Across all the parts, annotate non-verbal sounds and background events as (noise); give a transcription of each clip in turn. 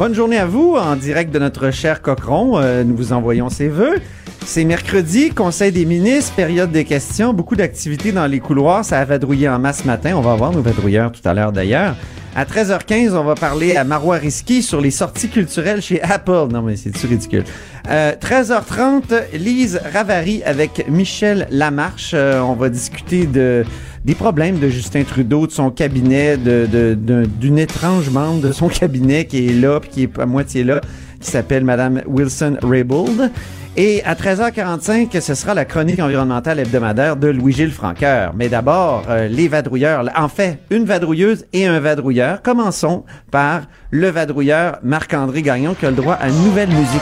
Bonne journée à vous, en direct de notre cher Cochron. Euh, nous vous envoyons ses voeux. C'est mercredi, Conseil des ministres, période des questions, beaucoup d'activités dans les couloirs. Ça a vadrouillé en masse ce matin. On va voir nos vadrouilleurs tout à l'heure d'ailleurs. À 13h15, on va parler à Marois Risky sur les sorties culturelles chez Apple. Non, mais c'est-tu ridicule? Euh, 13h30, Lise Ravary avec Michel Lamarche. Euh, on va discuter de des problèmes de Justin Trudeau, de son cabinet, de, de- de- d'une étrange membre de son (laughs) cabinet qui est là, puis qui est à moitié là, qui s'appelle Madame Wilson Raybould. Et à 13h45, ce sera la chronique environnementale hebdomadaire de Louis-Gilles Franqueur. Mais d'abord, euh, les vadrouilleurs. En fait, une vadrouilleuse et un vadrouilleur. Commençons par le vadrouilleur Marc-André Gagnon qui a le droit à une nouvelle musique.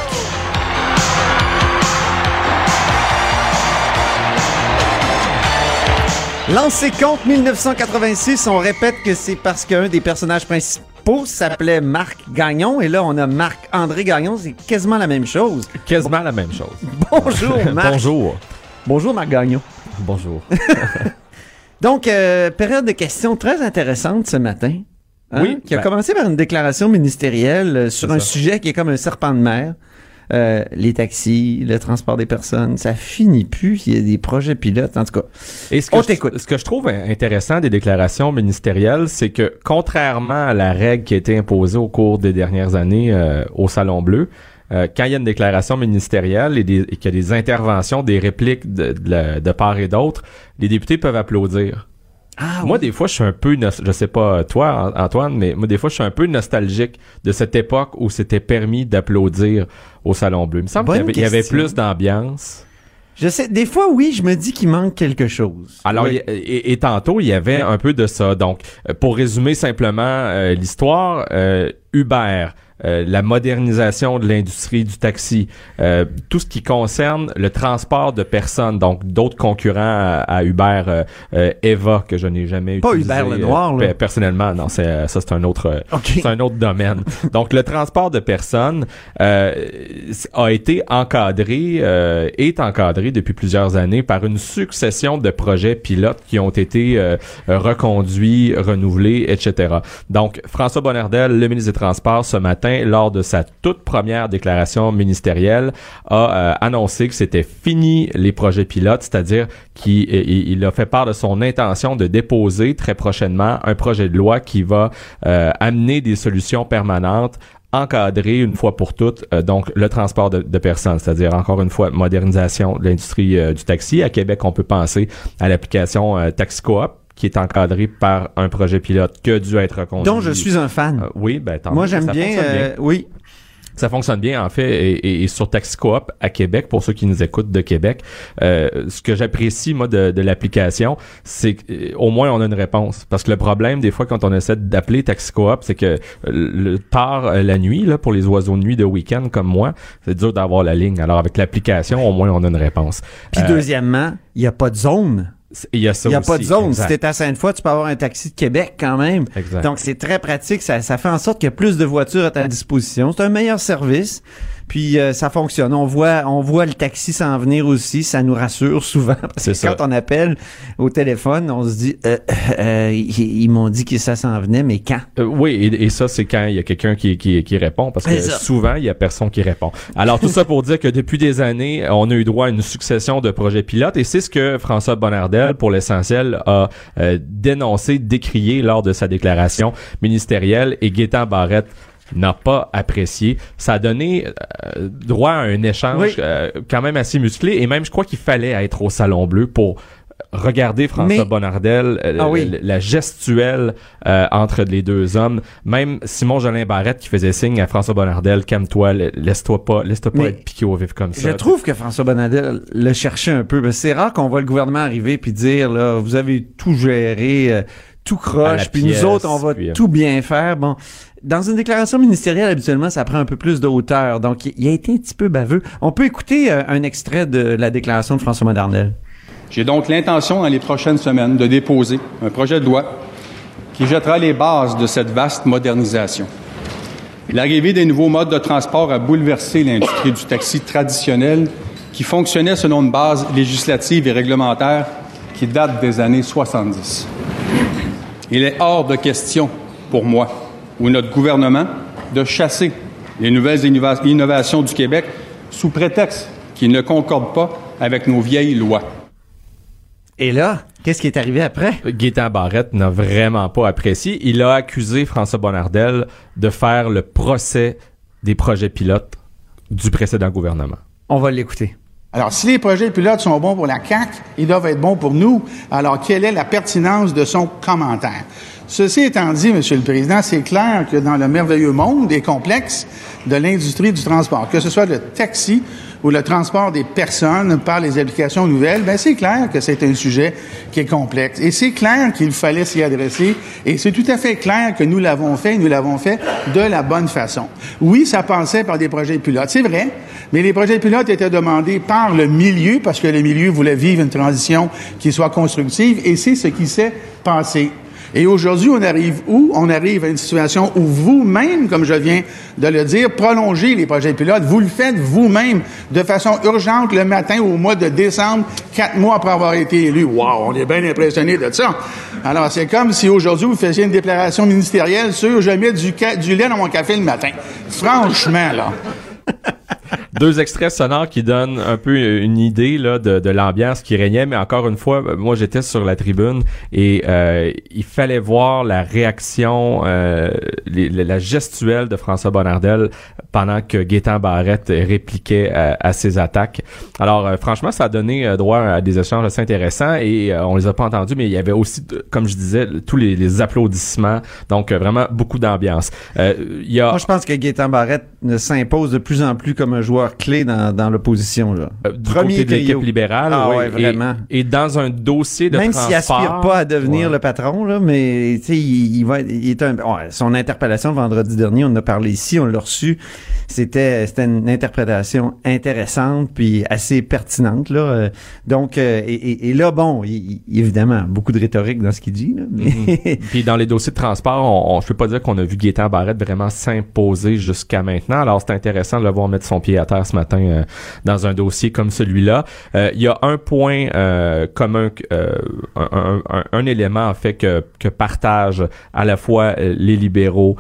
Lancé contre 1986, on répète que c'est parce qu'un des personnages principaux s'appelait Marc Gagnon et là on a Marc-André Gagnon, c'est quasiment la même chose. Quasiment la même chose. Bonjour (laughs) Marc. Bonjour. Bonjour Marc Gagnon. Bonjour. (laughs) Donc, euh, période de questions très intéressante ce matin. hein, Oui, Qui a ben- commencé par une déclaration ministérielle euh, sur un ça. sujet qui est comme un serpent de mer. Euh, les taxis, le transport des personnes, ça finit plus. Il y a des projets pilotes, en tout cas. Et ce que, On je, t'écoute. ce que je trouve intéressant des déclarations ministérielles, c'est que contrairement à la règle qui a été imposée au cours des dernières années euh, au Salon Bleu, euh, quand il y a une déclaration ministérielle et, des- et qu'il y a des interventions, des répliques de, de part et d'autre, les députés peuvent applaudir. Ah, moi, des fois, je suis un peu, je sais pas toi, An- Antoine, mais moi, des fois, je suis un peu nostalgique de cette époque où c'était permis d'applaudir au Salon Bleu. Il me semble qu'il y avait, il y avait question. plus d'ambiance. Je sais, des fois, oui, je me dis qu'il manque quelque chose. Alors, Oui. il y- et, et tantôt, il y avait un peu de ça. Donc, euh, pour résumer simplement euh, l'histoire, euh, Uber, euh, la modernisation de l'industrie du taxi, euh, tout ce qui concerne le transport de personnes, donc d'autres concurrents à, à Uber, euh, euh, Eva, que je n'ai jamais Pas utilisé. Uber le noir, là. euh, pe- personnellement, non, c'est ça, c'est un autre, c'est un autre domaine. (laughs) Donc, le transport de personnes euh, a été encadré, euh, est encadré depuis plusieurs années par une succession de projets pilotes qui ont été euh, reconduits, renouvelés, etc. Donc, François Bonnardel, le ministre des Transports, ce matin, lors de sa toute première déclaration ministérielle, a euh, annoncé que c'était fini les projets pilotes, c'est-à-dire qu'il il- il a fait part de son intention de déposer très prochainement un projet de loi qui va euh, amener des solutions permanentes encadrer une fois pour toutes euh, donc le transport de, personnes, c'est-à-dire encore une fois modernisation de l'industrie du taxi. À Québec, on peut penser à l'application euh, Taxi Coop qui est encadrée par un projet pilote qui a dû être reconduit. dont je suis un fan. Euh, oui, ben tant Moi, j'aime ça bien, euh, oui. ça fonctionne bien, en fait, et, et- et sur Taxi Coop à Québec, pour ceux qui nous écoutent de Québec, euh, ce que j'apprécie, moi, de, de l'application, c'est qu'au moins, on a une réponse. Parce que le problème, des fois, quand on essaie d'appeler Taxi Coop, c'est que euh, le tard euh, la nuit, là, pour les oiseaux de nuit de week-end comme moi, c'est dur d'avoir la ligne. Alors, avec l'application, au moins, on a une réponse. Puis Euh, deuxièmement, il n'y a pas de zone. Il y a ça Il n'y a aussi, pas de zone. exact. Si t'es à Sainte-Foy, tu peux avoir un taxi de Québec quand même. Exact. Donc, c'est très pratique. Ça, ça fait en sorte qu'il y a plus de voitures à ta disposition. C'est un meilleur service. Puis, euh, ça fonctionne. On voit, on voit le taxi s'en venir aussi. Ça nous rassure souvent. Parce C'est que ça. quand on appelle au téléphone, on se dit, euh, euh, ils, ils m'ont dit que ça s'en venait, mais quand? Euh, oui, et, et ça, c'est quand il y a quelqu'un qui, qui, qui répond, parce que souvent, il y a personne qui répond. Alors, tout ça pour dire que depuis des années, on a eu droit à une succession de projets pilotes, et c'est ce que François Bonnardel, pour l'essentiel, a euh, dénoncé, décrié lors de sa déclaration ministérielle, et Gaétan Barrette n'a pas apprécié. Ça a donné euh, droit à un échange Oui. euh, quand même assez musclé, et même, je crois qu'il fallait être au Salon Bleu pour regarder François Mais- Bonnardel, euh, Ah oui. la gestuelle euh, entre les deux hommes. Même Simon Jolin Barrette qui faisait signe à François Bonnardel, calme-toi, la- laisse-toi pas, laisse-toi pas être piqué au vif comme ça. Je trouve que François Bonnardel le cherchait un peu. C'est rare qu'on voit le gouvernement arriver puis dire là, vous avez tout géré, euh, tout croche, puis nous autres on va puis, euh, tout bien faire. Bon, Dans une déclaration ministérielle, habituellement, ça prend un peu plus de hauteur. Donc, il a été un petit peu baveux. On peut écouter euh, un extrait de la déclaration de François Modernel. J'ai donc l'intention dans les prochaines semaines de déposer un projet de loi qui jettera les bases de cette vaste modernisation. L'arrivée des nouveaux modes de transport a bouleversé l'industrie du taxi traditionnel qui fonctionnait selon une base législative et réglementaire qui date des années 70. Il est hors de question pour moi ou notre gouvernement de chasser les nouvelles innova- innovations du Québec sous prétexte qu'ils ne concordent pas avec nos vieilles lois. Et là, qu'est-ce qui est arrivé après? Gaétan Barrette n'a vraiment pas apprécié. Il a accusé François Bonnardel de faire le procès des projets pilotes du précédent gouvernement. On va l'écouter. Alors, si les projets pilotes sont bons pour la CAC, ils doivent être bons pour nous. Alors, quelle est la pertinence de son commentaire? Ceci étant dit, Monsieur le Président, c'est clair que dans le merveilleux monde et complexe de l'industrie du transport, que ce soit le taxi ou le transport des personnes par les applications nouvelles, ben c'est clair que c'est un sujet qui est complexe. Et c'est clair qu'il fallait s'y adresser. Et c'est tout à fait clair que nous l'avons fait, nous l'avons fait de la bonne façon. Oui, ça passait par des projets pilotes, c'est vrai, mais les projets pilotes étaient demandés par le milieu parce que le milieu voulait vivre une transition qui soit constructive et c'est ce qui s'est passé. Et aujourd'hui, on arrive où? On arrive à une situation où vous-même, comme je viens de le dire, prolongez les projets pilotes. Vous le faites vous-même de façon urgente le matin au mois de décembre, quatre mois après avoir été élu. Wow, on est bien impressionné de ça. Alors, c'est comme si aujourd'hui vous faisiez une déclaration ministérielle sur je mets du, du lait dans mon café le matin. Franchement, là. (laughs) Deux extraits sonores qui donnent un peu une idée là, de, de l'ambiance qui régnait, mais encore une fois, euh, moi j'étais sur la tribune et euh, il fallait voir la réaction, euh, la gestuelle de François Bonnardel pendant que Gaétan Barrette répliquait à, à ses attaques. Alors euh, franchement, ça a donné euh, droit à des échanges assez intéressants et euh, on les a pas entendus, mais il y avait aussi, comme je disais, tous les, applaudissements, donc euh, vraiment beaucoup d'ambiance. Euh, Il y a Moi, je pense que Gaétan Barrette s'impose de plus en plus comme un joueur clé dans, dans l'opposition. Là. Euh, du côté de l'équipe libérale. Ah oui. ouais, vraiment. Et, dans un dossier de Même s'il aspire pas à devenir Ouais. le patron, là, mais tu sais, il, il va, il est un, ouais, son interpellation vendredi dernier, on en a parlé ici, on l'a reçu. C'était, c'était une interprétation intéressante puis assez pertinente là. Euh, Donc, euh, et, là, bon, il, évidemment, beaucoup de rhétorique dans ce qu'il dit, là, mais (laughs) Puis dans les dossiers de transport, on, on- je peux pas dire qu'on a vu Gaétan Barrette vraiment s'imposer jusqu'à maintenant. Alors c'est intéressant de le voir mettre son pied à terre ce matin euh, dans un dossier comme celui-là. Euh, Il y a un point euh, commun, un, un- un- un élément en fait que, que partagent à la fois les libéraux,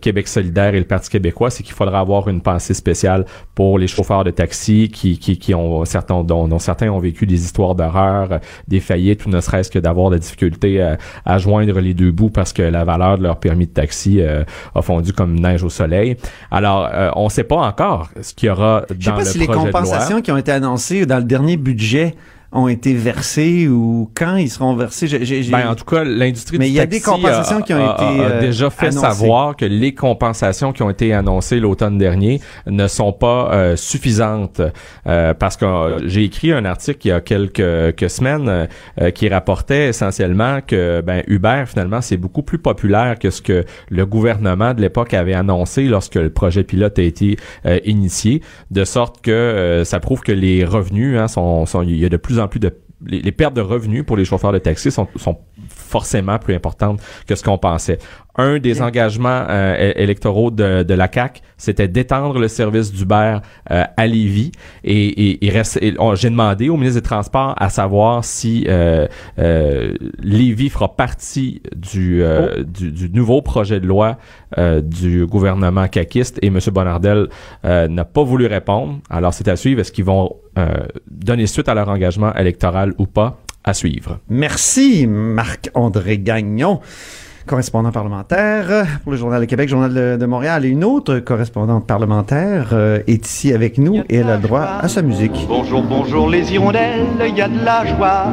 Québec solidaire et le Parti québécois, c'est qu'il faudra avoir une pensée spéciale pour les chauffeurs de taxi qui, qui, qui ont certains dont, dont certains ont vécu des histoires d'horreur, des faillites ou ne serait-ce que d'avoir la difficulté à, à joindre les deux bouts parce que la valeur de leur permis de taxi a fondu comme neige au soleil. Alors, on ne sait pas encore ce qu'il y aura je sais pas si les compensations qui ont été annoncées dans le dernier budget ont été versées ou quand ils seront versés? Ben, en tout cas, l'industrie Mais il y a des compensations a- qui ont a- été, a euh, déjà fait annoncées. savoir que les compensations qui ont été annoncées l'automne dernier ne sont pas euh, suffisantes euh, parce que euh, j'ai écrit un article il y a quelques, quelques semaines euh, qui rapportait essentiellement que ben Uber finalement c'est beaucoup plus populaire que ce que le gouvernement de l'époque avait annoncé lorsque le projet pilote a été euh, initié de sorte que euh, ça prouve que les revenus hein, sont, sont il y a de plus plus les, les pertes de revenus pour les chauffeurs de taxi sont, sont forcément plus importantes que ce qu'on pensait. Un des engagements euh, électoraux de, de la CAC, c'était d'étendre le service d'Uber euh, à Lévis. Et, et, j'ai demandé au ministre des Transports à savoir si euh, euh, Lévis fera partie du, euh, du, du nouveau projet de loi euh, du gouvernement caquiste. Et M. Bonardel euh, n'a pas voulu répondre. Alors, c'est à suivre. Est-ce qu'ils vont euh, donner suite à leur engagement électoral ou pas? À suivre. Merci, Marc-André Gagnon, correspondant parlementaire pour le Journal de Québec, Journal de, de Montréal. Et une autre correspondante parlementaire euh, est ici avec nous et elle a le droit à sa musique. Bonjour, bonjour les hirondelles, il y a de la joie.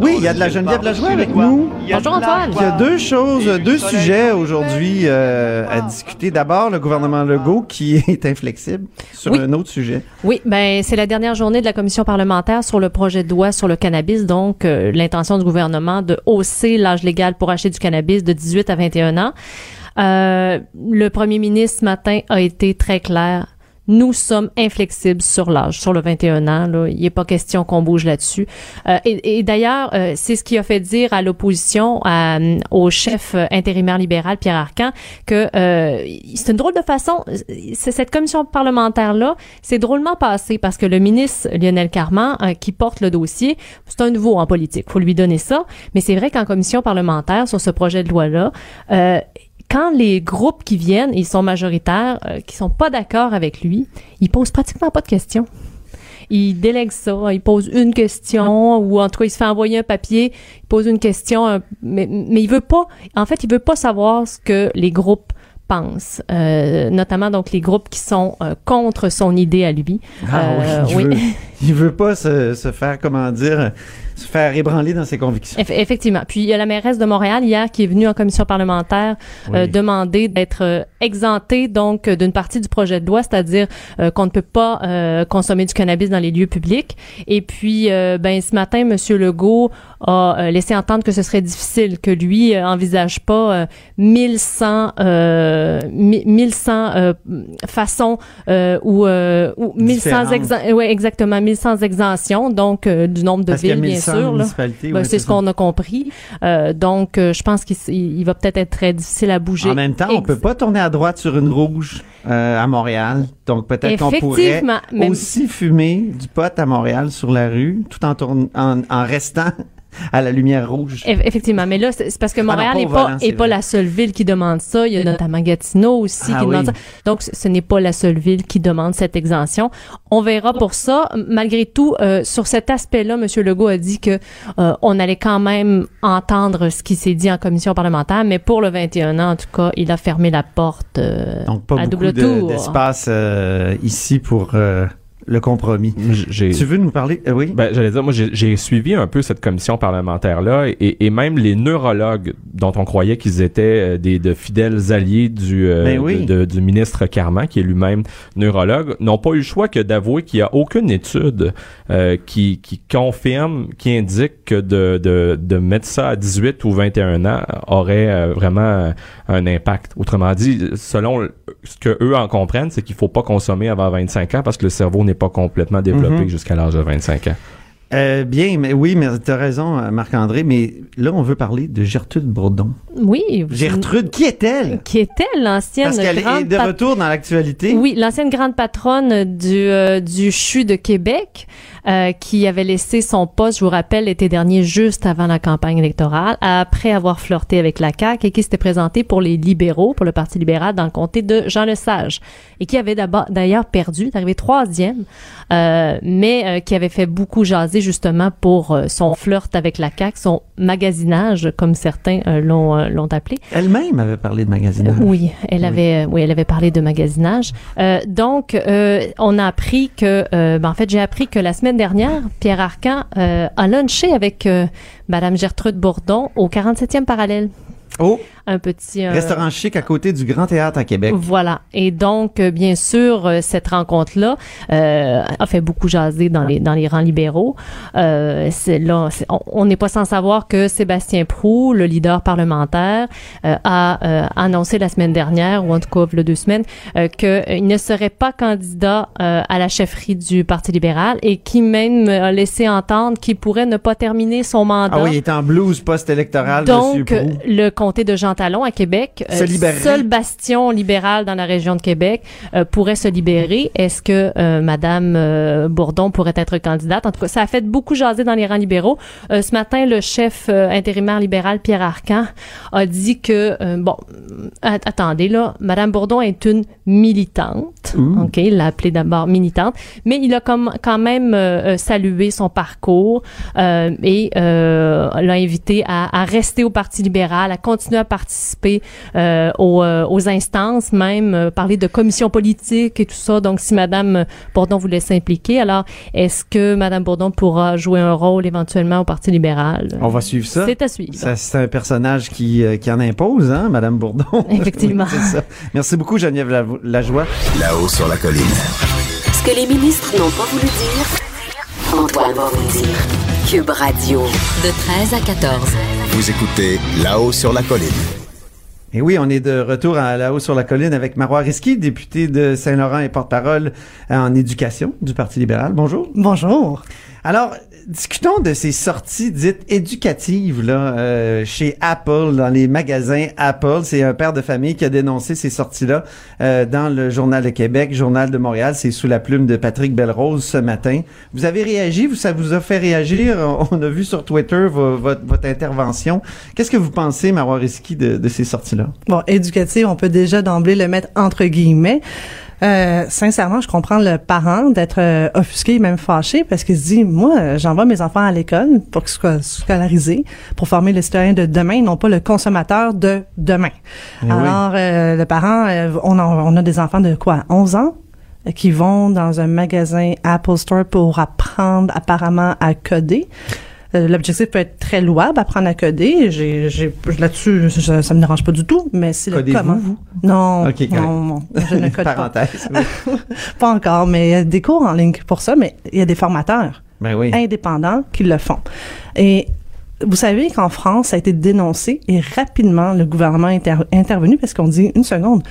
Oui, il y a de la Geneviève Lajoie avec nous. Bonjour, Antoine. Il y a deux choses, deux sujets aujourd'hui euh, à discuter. D'abord, le gouvernement Legault qui (laughs) est inflexible sur Oui. un autre sujet. Oui, ben c'est la dernière journée de la commission parlementaire sur le projet de loi sur le cannabis, donc euh, l'intention du gouvernement de hausser l'âge légal pour acheter du cannabis de 18 à 21 ans. Euh, le premier ministre ce matin a été très clair. Nous sommes inflexibles sur l'âge, sur le 21 ans. Là. Il n'est pas question qu'on bouge là-dessus. Euh, et, et d'ailleurs, euh, c'est ce qui a fait dire à l'opposition, à- au chef euh, intérimaire libéral, Pierre Arcan, que euh, c'est une drôle de façon. Cette commission parlementaire-là, c'est drôlement passé parce que le ministre Lionel Carman, euh, qui porte le dossier, c'est un nouveau en politique, faut lui donner ça. Mais c'est vrai qu'en commission parlementaire, sur ce projet de loi-là, euh, quand les groupes qui viennent, ils sont majoritaires, euh, qui sont pas d'accord avec lui, ils posent pratiquement pas de questions. Il délègue ça, il pose une question ou en tout cas il se fait envoyer un papier, il pose une question, euh, mais, mais il veut pas, en fait il veut pas savoir ce que les groupes pensent, euh, notamment donc les groupes qui sont euh, contre son idée à lui. Ah Euh, oui, il veut, (laughs) il veut pas se, se faire, comment dire, se faire ébranler dans ses convictions. Eff- effectivement. Puis il y a la mairesse de Montréal hier qui est venue en commission parlementaire euh, demander d'être euh, exemptée donc euh, d'une partie du projet de loi, c'est-à-dire euh, qu'on ne peut pas euh, consommer du cannabis dans les lieux publics. Et puis euh, ben ce matin Monsieur Legault a euh, laissé entendre que ce serait difficile, que lui euh, envisage pas euh, 1100 euh, mi- 1100 euh, façons euh, ou euh, ou 1100 Différentes. exa- ouais, exactement 1100 exemptions donc euh, du nombre de Parce villes bien 1100 sûr Ben, c'est ce qu'on a compris. Euh, donc, euh, je pense qu'il va peut-être être très difficile à bouger. En même temps, on Ex- peut pas tourner à droite sur une rouge euh, à Montréal. Donc peut-être qu'on pourrait aussi fumer du pot à Montréal sur la rue, tout en, tourne- en, en restant à la lumière rouge. Eff- Effectivement, mais là, c'est parce que Ah Montréal n'est pas, est la seule ville qui demande ça. Il y a notamment Gatineau aussi Ah qui demande ça. Donc, ce n'est pas la seule ville qui demande cette exemption. On verra pour ça. Malgré tout, euh, sur cet aspect-là, M. Legault a dit que euh, on allait quand même entendre ce qui s'est dit en commission parlementaire, mais pour le 21 ans, en tout cas, il a fermé la porte euh, Donc pas à beaucoup double de- tour. d'espace euh, ici pour le compromis. Tu veux nous parler? euh, oui? Ben, j'allais dire, moi, j'ai suivi un peu cette commission parlementaire-là et, et même les neurologues dont on croyait qu'ils étaient euh, des de fidèles alliés du, euh, Ben oui. de- de- du ministre Carman, qui est lui-même neurologue, n'ont pas eu le choix que d'avouer qu'il n'y a aucune étude euh, qui, qui confirme, qui indique que de, de, de mettre ça à 18 ou 21 ans aurait vraiment un impact. Autrement dit, selon ce que eux en comprennent, c'est qu'il faut pas consommer avant 25 ans parce que le cerveau n'est pas complètement développé Mhm. jusqu'à l'âge de 25 ans. Euh, bien, mais oui, mais tu as raison, euh, Marc-André, mais là, on veut parler de Gertrude Bourdon. Oui. Gertrude, qui est-elle? Qui était l'ancienne Parce qu'elle est grande de retour dans l'actualité. Oui, l'ancienne grande patronne du, euh, du CHU de Québec, euh, qui avait laissé son poste, je vous rappelle, l'été dernier, juste avant la campagne électorale, après avoir flirté avec la CAQ et qui s'était présentée pour les libéraux, pour le Parti libéral, dans le comté de Jean Lesage, et qui avait d'abord d'ailleurs perdu, est arrivé troisième, euh, mais euh, qui avait fait beaucoup jaser justement pour euh, son flirt avec la CAQ, son magasinage, comme certains euh, l'ont l'ont appelé. Elle-même avait parlé de magasinage. Oui, elle avait, oui, elle avait parlé de magasinage. Euh, donc, euh, on a appris que, ben, en fait, j'ai appris que la semaine dernière, Pierre Arcan euh, a lunché avec euh, Madame Gertrude Bourdon au 47e parallèle. Oh, Un petit euh, restaurant chic à côté du Grand Théâtre à Québec. Voilà. Et donc, euh, bien sûr, euh, cette rencontre-là euh, a fait beaucoup jaser dans les dans les rangs libéraux. Euh, c'est là, on- n'est pas sans savoir que Sébastien Prou, le leader parlementaire, euh, a euh, annoncé la semaine dernière, ou en tout cas il y a deux semaines, euh, qu'il ne serait pas candidat euh, à la chefferie du Parti libéral et qui même a laissé entendre qu'il pourrait ne pas terminer son mandat. Ah oui, il est en blues post-électoral, Monsieur Donc, le comté de Jean Talon à Québec, Se euh, seul bastion libéral dans la région de Québec, euh, pourrait se libérer. Est-ce que euh, Madame euh, Bourdon pourrait être candidate? En tout cas, ça a fait beaucoup jaser dans les rangs libéraux. Euh, ce matin, le chef intérimaire libéral, Pierre Arcan, a dit que, euh, bon, at- attendez, là, Madame Bourdon est une militante. OK, il l'a appelée d'abord militante, mais il a comme, quand même euh, euh, salué son parcours euh, et euh, l'a invité à, à rester au Parti libéral, à continuer à participer euh, aux, aux instances, même euh, parler de commission politique et tout ça. Donc, si Madame Bourdon voulait s'impliquer, alors est-ce que Madame Bourdon pourra jouer un rôle éventuellement au Parti libéral? On va suivre ça. C'est à suivre. C'est un personnage qui, euh, qui en impose, hein, Madame Bourdon. Effectivement. (laughs) Ça. Merci beaucoup, Geneviève Lavo- Lajoie. Là-haut sur la colline. Ce que les ministres n'ont pas voulu dire, Antoine va vous dire. Cube Radio, de 13 à 14. Vous écoutez Là-haut sur la colline. Et oui, on est de retour à la haut sur la colline avec Marois Risky, député de Saint-Laurent et porte-parole en éducation du Parti libéral. Bonjour. Bonjour. Alors, discutons de ces sorties dites éducatives là euh, chez Apple dans les magasins Apple. C'est un père de famille qui a dénoncé ces sorties-là euh, dans le Journal de Québec, Journal de Montréal. C'est sous la plume de Patrick Belrose ce matin. Vous avez réagi, vous ça vous a fait réagir? On a vu sur Twitter votre, votre intervention. Qu'est-ce que vous pensez, Marois de, de ces sorties-là? Bon, éducative, on peut déjà d'emblée le mettre entre guillemets. Euh, sincèrement, je comprends le parent d'être euh, offusqué, même fâché, parce qu'il se dit, moi, j'envoie mes enfants à l'école pour qu'ils soient scolarisés, pour former le citoyen de demain, non pas le consommateur de demain. Eh Alors, euh, le parent, euh, on, a, on a des enfants de quoi, 11 ans? Qui vont dans un magasin Apple Store pour apprendre apparemment à coder. Euh, L'objectif peut être très louable, apprendre à coder. J'ai, j'ai, là-dessus, ça, ça me dérange pas du tout, mais c'est le comment. vous? Non, je ne (laughs) code pas. Parenthèse. (laughs) Pas encore, mais il y a des cours en ligne pour ça, mais il y a des formateurs Ben oui. indépendants qui le font. Et vous savez qu'en France, ça a été dénoncé et rapidement, le gouvernement est inter- intervenu parce qu'on dit une seconde.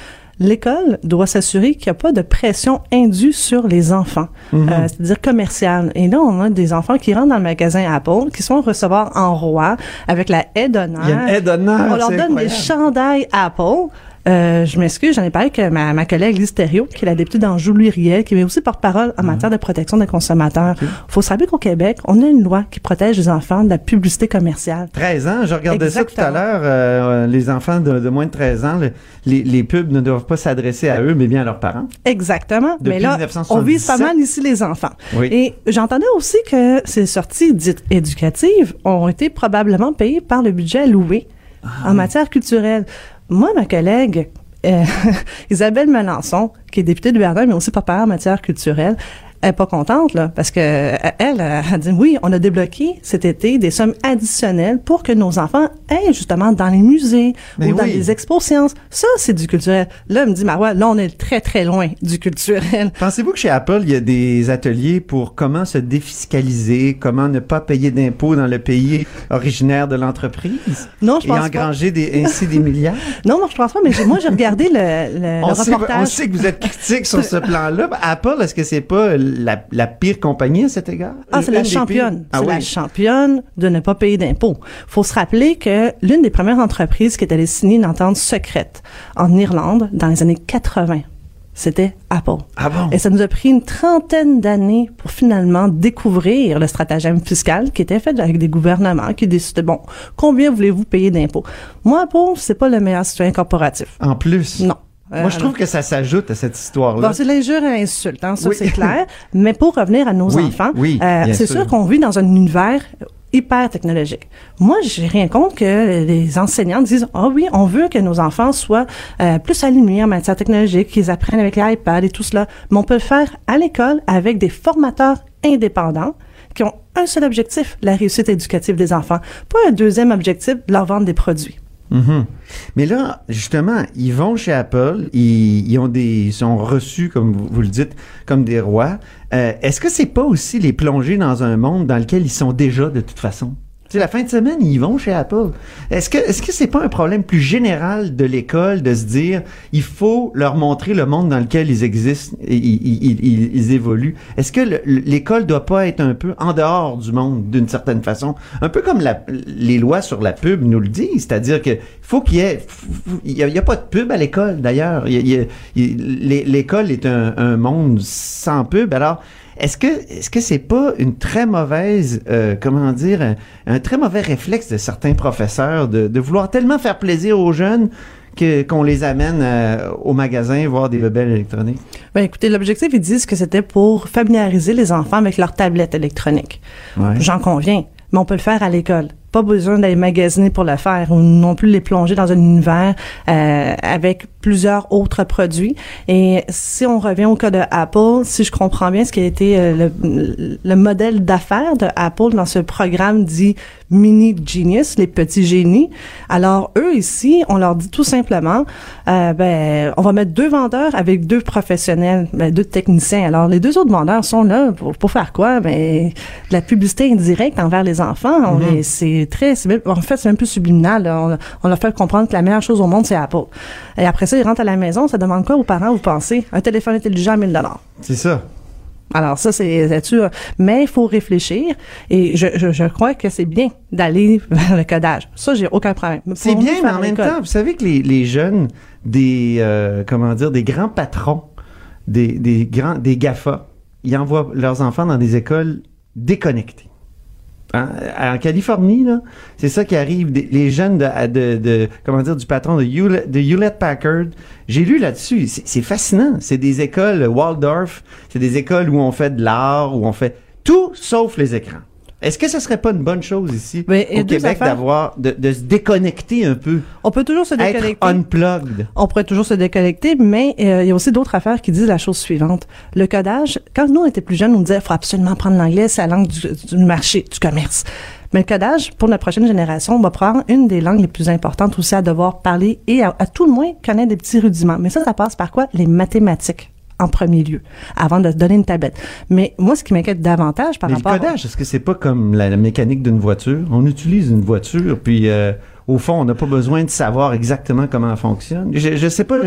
L'école doit s'assurer qu'il n'y a pas de pression indue sur les enfants, Mhm. euh, c'est-à-dire commerciale. Et là, on a des enfants qui rentrent dans le magasin Apple, qui sont recevoir en roi avec la haie d'honneur. Il y a une aide d'honneur. On leur donne des incroyable. chandails Apple. Euh, je m'excuse, j'en ai parlé avec ma, ma collègue Lise Thériault, qui est la députée dans Louis-Riel, qui est aussi porte-parole en matière de protection des consommateurs. faut se rappeler qu'au Québec, on a une loi qui protège les enfants de la publicité commerciale. 13 ans, je regardais ça tout à l'heure. euh, les enfants de, de moins de 13 ans, le- les, les pubs ne doivent pas s'adresser à eux, mais bien à leurs parents. Exactement. Depuis Mais là, 1977. on vise pas mal ici les enfants. Oui. Et j'entendais aussi que ces sorties dites éducatives ont été probablement payées par le budget alloué Ah en matière culturelle. Moi, ma collègue euh, (laughs) Isabelle Melançon, qui est députée de Verdun, mais aussi porte-parole en matière culturelle, elle est pas contente, là, parce que euh, elle a dit oui, on a débloqué cet été des sommes additionnelles pour que nos enfants aillent justement dans les musées Mais ou dans les expos sciences. Ça, c'est du culturel. Là, elle me dit, Marois, là, on est très, très loin du culturel. (laughs) Pensez-vous que chez Apple, il y a des ateliers pour comment se défiscaliser, comment ne pas payer d'impôts dans le pays originaire de l'entreprise Non, je et pense pas. engranger des, ainsi des milliards? (laughs) Non, moi, je pense pas, mais moi, j'ai regardé le, le, on, le sait, reportage. on sait que vous êtes critique sur ce (laughs) plan-là. Apple, est-ce que c'est pas la, la pire compagnie à cet égard? Ah, c'est la championne. Ah c'est la championne de ne pas payer d'impôts. Faut se rappeler que l'une des premières entreprises qui est allée signer une entente secrète en Irlande dans les années 80, c'était Apple. Ah bon? Et ça nous a pris une trentaine d'années pour finalement découvrir le stratagème fiscal qui était fait avec des gouvernements qui décidaient, bon, combien voulez-vous payer d'impôts? Moi, Apple, c'est pas le meilleur citoyen corporatif. En plus? Non. Moi, je trouve que ça s'ajoute à cette histoire-là. Bon, c'est l'injure et l'insulte, hein, ça Oui. c'est clair. (laughs) Mais pour revenir à nos Oui, enfants, oui, euh, c'est sûr. sûr qu'on vit dans un univers hyper technologique. Moi, j'ai rien contre que les enseignants disent ah oui, on veut que nos enfants soient euh, plus alignés en matière technologique, qu'ils apprennent avec l'iPad et tout cela. Mais on peut le faire à l'école avec des formateurs indépendants qui ont un seul objectif, la réussite éducative des enfants, pas un deuxième objectif, leur vendre des produits. Mhm. Mais là, justement, ils vont chez Apple, ils, ils ont des, ils sont reçus, comme vous, vous le dites, comme des rois. Euh, Est-ce que c'est pas aussi les plonger dans un monde dans lequel ils sont déjà de toute façon? Tu sais, la fin de semaine, ils vont chez Apple. Est-ce que est-ce que c'est pas un problème plus général de l'école de se dire il faut leur montrer le monde dans lequel ils existent et ils, évoluent? Est-ce que le- l'école doit pas être un peu en dehors du monde d'une certaine façon? Un peu comme les lois sur la pub nous le disent, c'est-à-dire que faut qu'il y ait il y a, pas de pub à l'école d'ailleurs. L'école est un, un monde sans pub. Alors est-ce que est-ce que c'est pas une très mauvaise euh, comment dire un, un très mauvais réflexe de certains professeurs de, de vouloir tellement faire plaisir aux jeunes que qu'on les amène euh, au magasin voir des rebelles électroniques? Ben écoutez, l'objectif, ils disent que c'était pour familiariser les enfants avec leur tablette électronique. Ouais. J'en conviens, mais on peut le faire à l'école. Pas besoin d'aller magasiner pour le faire ou non plus les plonger dans un univers euh, avec plusieurs autres produits. Et si on revient au cas de Apple, si je comprends bien ce qui a été euh, le, le modèle d'affaires de Apple dans ce programme dit mini genius, les petits génies. Alors eux ici, on leur dit tout simplement, euh, ben on va mettre deux vendeurs avec deux professionnels, ben, deux techniciens. Alors les deux autres vendeurs sont là pour, pour faire quoi? Ben de la publicité indirecte envers les enfants. Mhm. C'est très, en fait c'est même plus subliminal. là. On, on leur fait comprendre que la meilleure chose au monde c'est Apple. Et après ça, ils rentrent à la maison, ça demande quoi aux parents Vous pensez? Un téléphone intelligent à 1000 dollars. C'est ça. Alors ça, c'est là-dessus. Mais il faut réfléchir et je, je, je crois que c'est bien d'aller (laughs) vers le codage. Ça, j'ai aucun problème. C'est bien, mais en même temps, vous savez que les, les jeunes des euh, comment dire des grands patrons, des, des grands des GAFA, ils envoient leurs enfants dans des écoles déconnectées. Hein, En Californie, c'est ça qui arrive. Les jeunes de, de, de- comment dire du patron de Hewlett, de Hewlett Packard, j'ai lu là-dessus. C'est c'est fascinant. C'est des écoles Waldorf, c'est des écoles où on fait de l'art, où on fait tout sauf les écrans. Est-ce que ce serait pas une bonne chose ici Mais au Québec d'avoir de, de se déconnecter un peu, On peut toujours se être déconnecter. unplugged. On pourrait toujours se déconnecter, mais euh, il y a aussi d'autres affaires qui disent la chose suivante. Le codage, quand nous on était plus jeunes, on nous disait faut absolument prendre l'anglais, c'est la langue du, du marché, du commerce. Mais le codage, pour notre prochaine génération, on va prendre une des langues les plus importantes aussi à devoir parler et à, à tout le moins connaître des petits rudiments. Mais ça, ça passe par quoi? Les mathématiques en premier lieu, avant de se donner une tablette. Mais moi, ce qui m'inquiète davantage par Mais le rapport... codage, est-ce que c'est pas comme la, la mécanique d'une voiture? On utilise une voiture, puis euh, au fond, on n'a pas besoin de savoir exactement comment elle fonctionne. Je, je sais pas.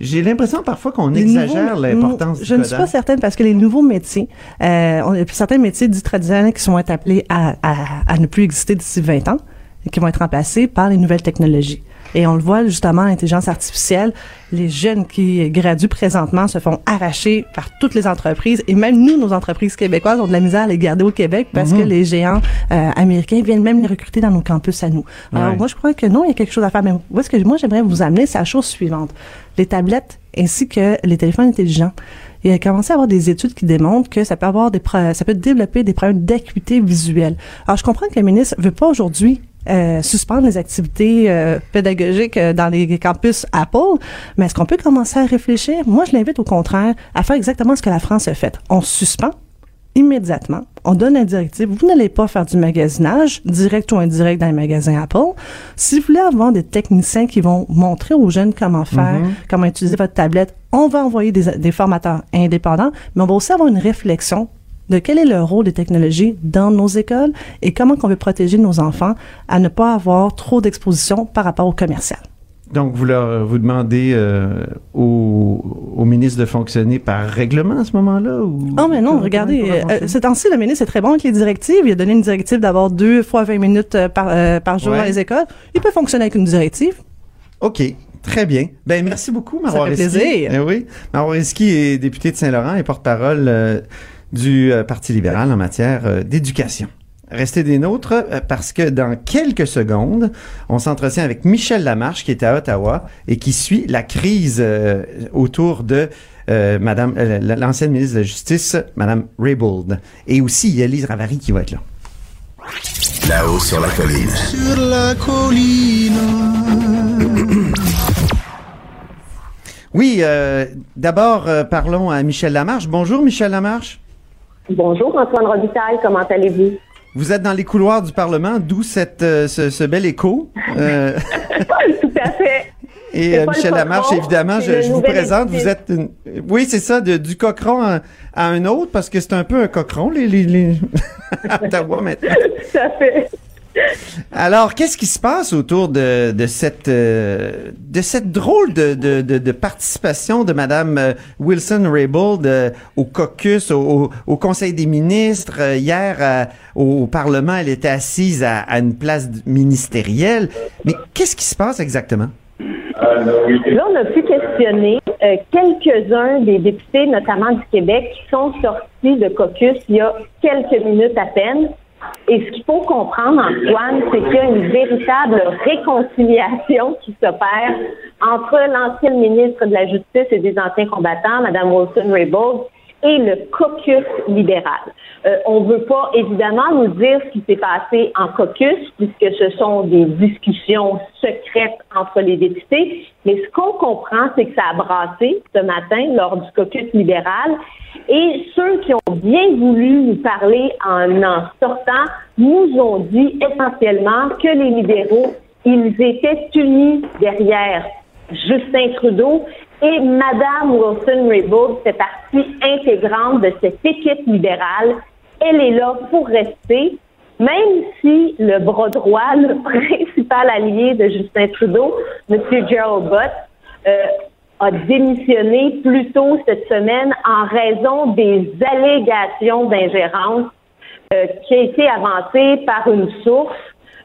J'ai l'impression parfois qu'on exagère l'importance Je du ne suis pas certaine parce que les nouveaux métiers, euh, on, certains métiers dits traditionnels qui sont appelés à, à, à ne plus exister d'ici 20 ans et qui vont être remplacés par les nouvelles technologies. Et on le voit justement, l'intelligence artificielle, les jeunes qui graduent présentement se font arracher par toutes les entreprises et même nous, nos entreprises québécoises, ont de la misère à les garder au Québec parce que les géants euh, américains viennent même les recruter dans nos campus à nous. Alors Ouais. moi, je crois que non, il y a quelque chose à faire. Mais où est-ce que moi, j'aimerais vous amener, c'est la chose suivante. Les tablettes ainsi que les téléphones intelligents. Il a commencé à avoir des études qui démontrent que ça peut avoir des ça peut développer des problèmes d'acuité visuelle. Alors, je comprends que le ministre veut pas aujourd'hui euh, suspendre les activités euh, pédagogiques euh, dans les campus Apple, mais est-ce qu'on peut commencer à réfléchir? Moi, je l'invite au contraire à faire exactement ce que la France a fait. On suspend immédiatement. On donne la directive. Vous n'allez pas faire du magasinage, direct ou indirect dans les magasins Apple. Si vous voulez avoir des techniciens qui vont montrer aux jeunes comment faire, Mhm. comment utiliser votre tablette, on va envoyer des, des formateurs indépendants, mais on va aussi avoir une réflexion de quel est le rôle des technologies dans nos écoles et comment qu'on veut protéger nos enfants à ne pas avoir trop d'exposition par rapport au commercial? Donc, vous leur, vous demandez euh, au, au ministre de fonctionner par règlement à ce moment-là ou? Oh, mais non, regardez, ça euh, fonctionne? ces temps-ci, le ministre est très bon avec les directives. Il a donné une directive d'avoir deux fois 20 minutes euh, par, euh, par jour Ouais. dans les écoles. Il peut fonctionner avec une directive. OK. Très bien. Ben merci beaucoup, Ça Marois fait Risky. plaisir. Eh oui. Marois est député de Saint-Laurent et porte-parole euh, du euh, Parti libéral en matière euh, d'éducation. Restez des nôtres euh, parce que dans quelques secondes, on s'entretient avec Michel Lamarche qui est à Ottawa et qui suit la crise euh, autour de euh, Madame euh, l'ancienne ministre de la Justice, Madame Raybould. Et aussi, il y a Lise Ravary qui va être là. Là-haut sur la colline. Sur la colline. Oui, euh, d'abord, euh, parlons à Michel Lamarche. Bonjour, Michel Lamarche. Bonjour Antoine Robitaille, comment allez-vous? Vous êtes dans les couloirs du Parlement, d'où cette, euh, ce, ce bel écho. Euh, (laughs) Tout à fait. et euh, Michel Lamarche, évidemment, je, vous présente. Vous êtes, une- oui, c'est ça, de- du cochon à, à un autre, parce que c'est un peu un cochon, les, les, les... (laughs) à Ottawa maintenant. (laughs) Tout à fait. Alors, qu'est-ce qui se passe autour de, cette euh, de cette drôle de, de, participation de Madame euh, Wilson Raybould euh, au caucus, au, au- Conseil des ministres? Euh, hier au Parlement, elle était assise à, à une place ministérielle. Mais qu'est-ce qui se passe exactement? Là, on a pu questionner quelques-uns des députés, notamment du Québec, qui sont sortis de caucus il y a quelques minutes à peine. Et ce qu'il faut comprendre, Antoine, c'est qu'il y a une véritable réconciliation qui s'opère entre l'ancienne ministre de la Justice et des anciens combattants, Mme Wilson Raybould, et le caucus libéral. Euh, on ne veut pas évidemment nous dire ce qui s'est passé en caucus, puisque ce sont des discussions secrètes entre les députés, mais ce qu'on comprend, c'est que ça a brassé ce matin lors du caucus libéral, et ceux qui ont bien voulu nous parler en en sortant nous ont dit essentiellement que les libéraux, ils étaient unis derrière Justin Trudeau et Madame Wilson-Raybould fait partie intégrante de cette équipe libérale. Elle est là pour rester, même si le bras droit, le (laughs) principal allié de Justin Trudeau, M. Gerald Butt, euh, a démissionné plus tôt cette semaine en raison des allégations d'ingérence euh, qui a été avancée par une source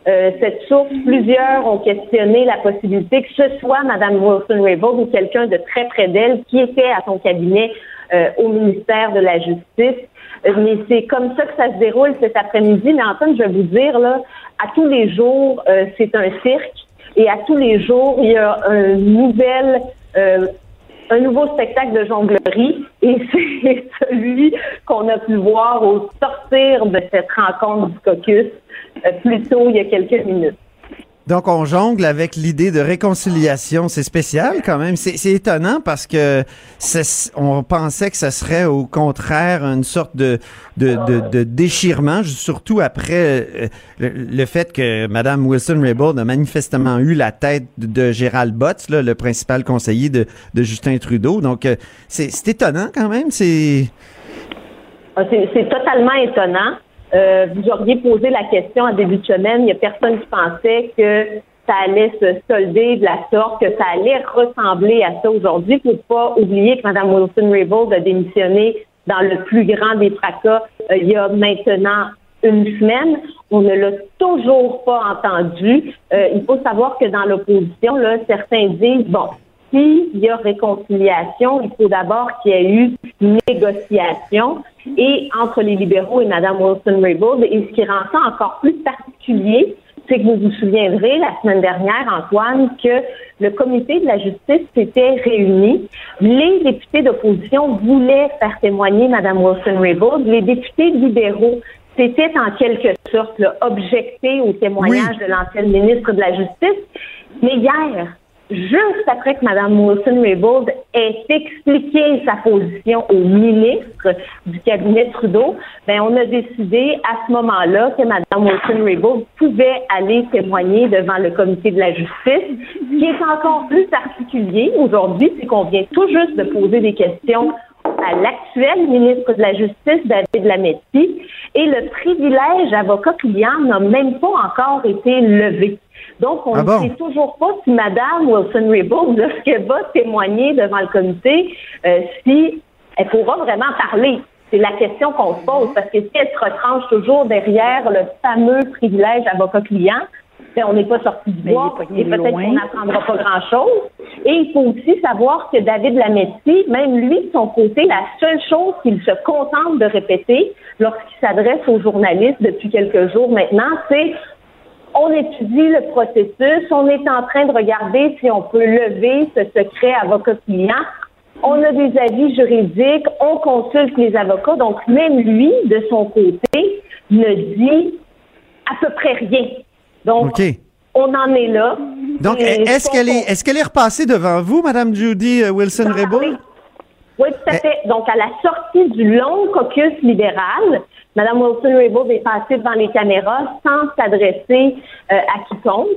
euh, cette source, plusieurs ont questionné la possibilité que ce soit Mme Wilson-Raybould ou quelqu'un de très près d'elle qui était à son cabinet euh, au ministère de la Justice. Euh, mais c'est comme ça que ça se déroule cet après-midi. Mais Antoine, je vais vous dire, là, à tous les jours, c'est un cirque. Et à tous les jours, il y a un nouvel un nouveau spectacle de jonglerie et (laughs) c'est celui qu'on a pu voir au sortir de cette rencontre du caucus euh, plus tôt il y a quelques minutes. Donc, on jongle avec l'idée de réconciliation. C'est spécial quand même. C'est étonnant parce que on pensait que ce serait au contraire une sorte de, de, de, déchirement, surtout après euh, le, fait que Mme Wilson-Raybould a manifestement eu la tête de Gérald Botts, le principal conseiller de, de Justin Trudeau. Donc, euh, c'est étonnant quand même. Ah, c'est C'est totalement étonnant. Euh, vous auriez posé la question en début de semaine, il n'y a personne qui pensait que ça allait se solder de la sorte, que ça allait ressembler à ça aujourd'hui. Il ne faut pas oublier que Mme Wilson-Raybould a démissionné dans le plus grand des fracas euh, il y a maintenant une semaine. On ne l'a toujours pas entendu. Euh, il faut savoir que dans l'opposition, là, certains disent, bon, s'il y a réconciliation, il faut d'abord qu'il y ait eu négociation et entre les libéraux et Mme Wilson-Raybould. Et ce qui rend ça encore plus particulier, c'est que vous vous souviendrez la semaine dernière, Antoine, que le comité de la justice s'était réuni. Les députés d'opposition voulaient faire témoigner Mme Wilson-Raybould. Les députés libéraux s'étaient en quelque sorte là, objectés au témoignage de l'ancienne ministre de la Justice. Mais hier, juste après que Mme Wilson-Raybould ait expliqué sa position au ministre du cabinet Trudeau, ben on a décidé à ce moment-là que Mme Wilson-Raybould pouvait aller témoigner devant le comité de la justice. Ce qui est encore plus particulier aujourd'hui, c'est qu'on vient tout juste de poser des questions à l'actuel ministre de la Justice, David Lametti, et le privilège avocat-client n'a même pas encore été levé. Donc, on ah ne sait toujours pas si Mme Wilson-Raybould, lorsqu'elle (laughs) va témoigner devant le comité, euh, si elle pourra vraiment parler. C'est la question qu'on se pose, parce que si elle se retranche toujours derrière le fameux privilège avocat-client, ben, on n'est pas sorti du bois et peut-être qu'on n'apprendra pas grand-chose. Et il faut aussi savoir que David Lametti, même lui, de son côté, la seule chose qu'il se contente de répéter lorsqu'il s'adresse aux journalistes depuis quelques jours maintenant, c'est on étudie le processus, on est en train de regarder si on peut lever ce secret avocat-client. On a des avis juridiques, on consulte les avocats, donc même lui, de son côté, ne dit à peu près rien. Donc, on en est là. Donc, est-ce qu'elle est, est-ce qu'elle est repassée devant vous, Madame Judy euh, Wilson-Raybould? Oui, tout à fait. Donc, à la sortie du long caucus libéral, Mme Wilson-Raybould est passée devant les caméras sans s'adresser euh, à quiconque.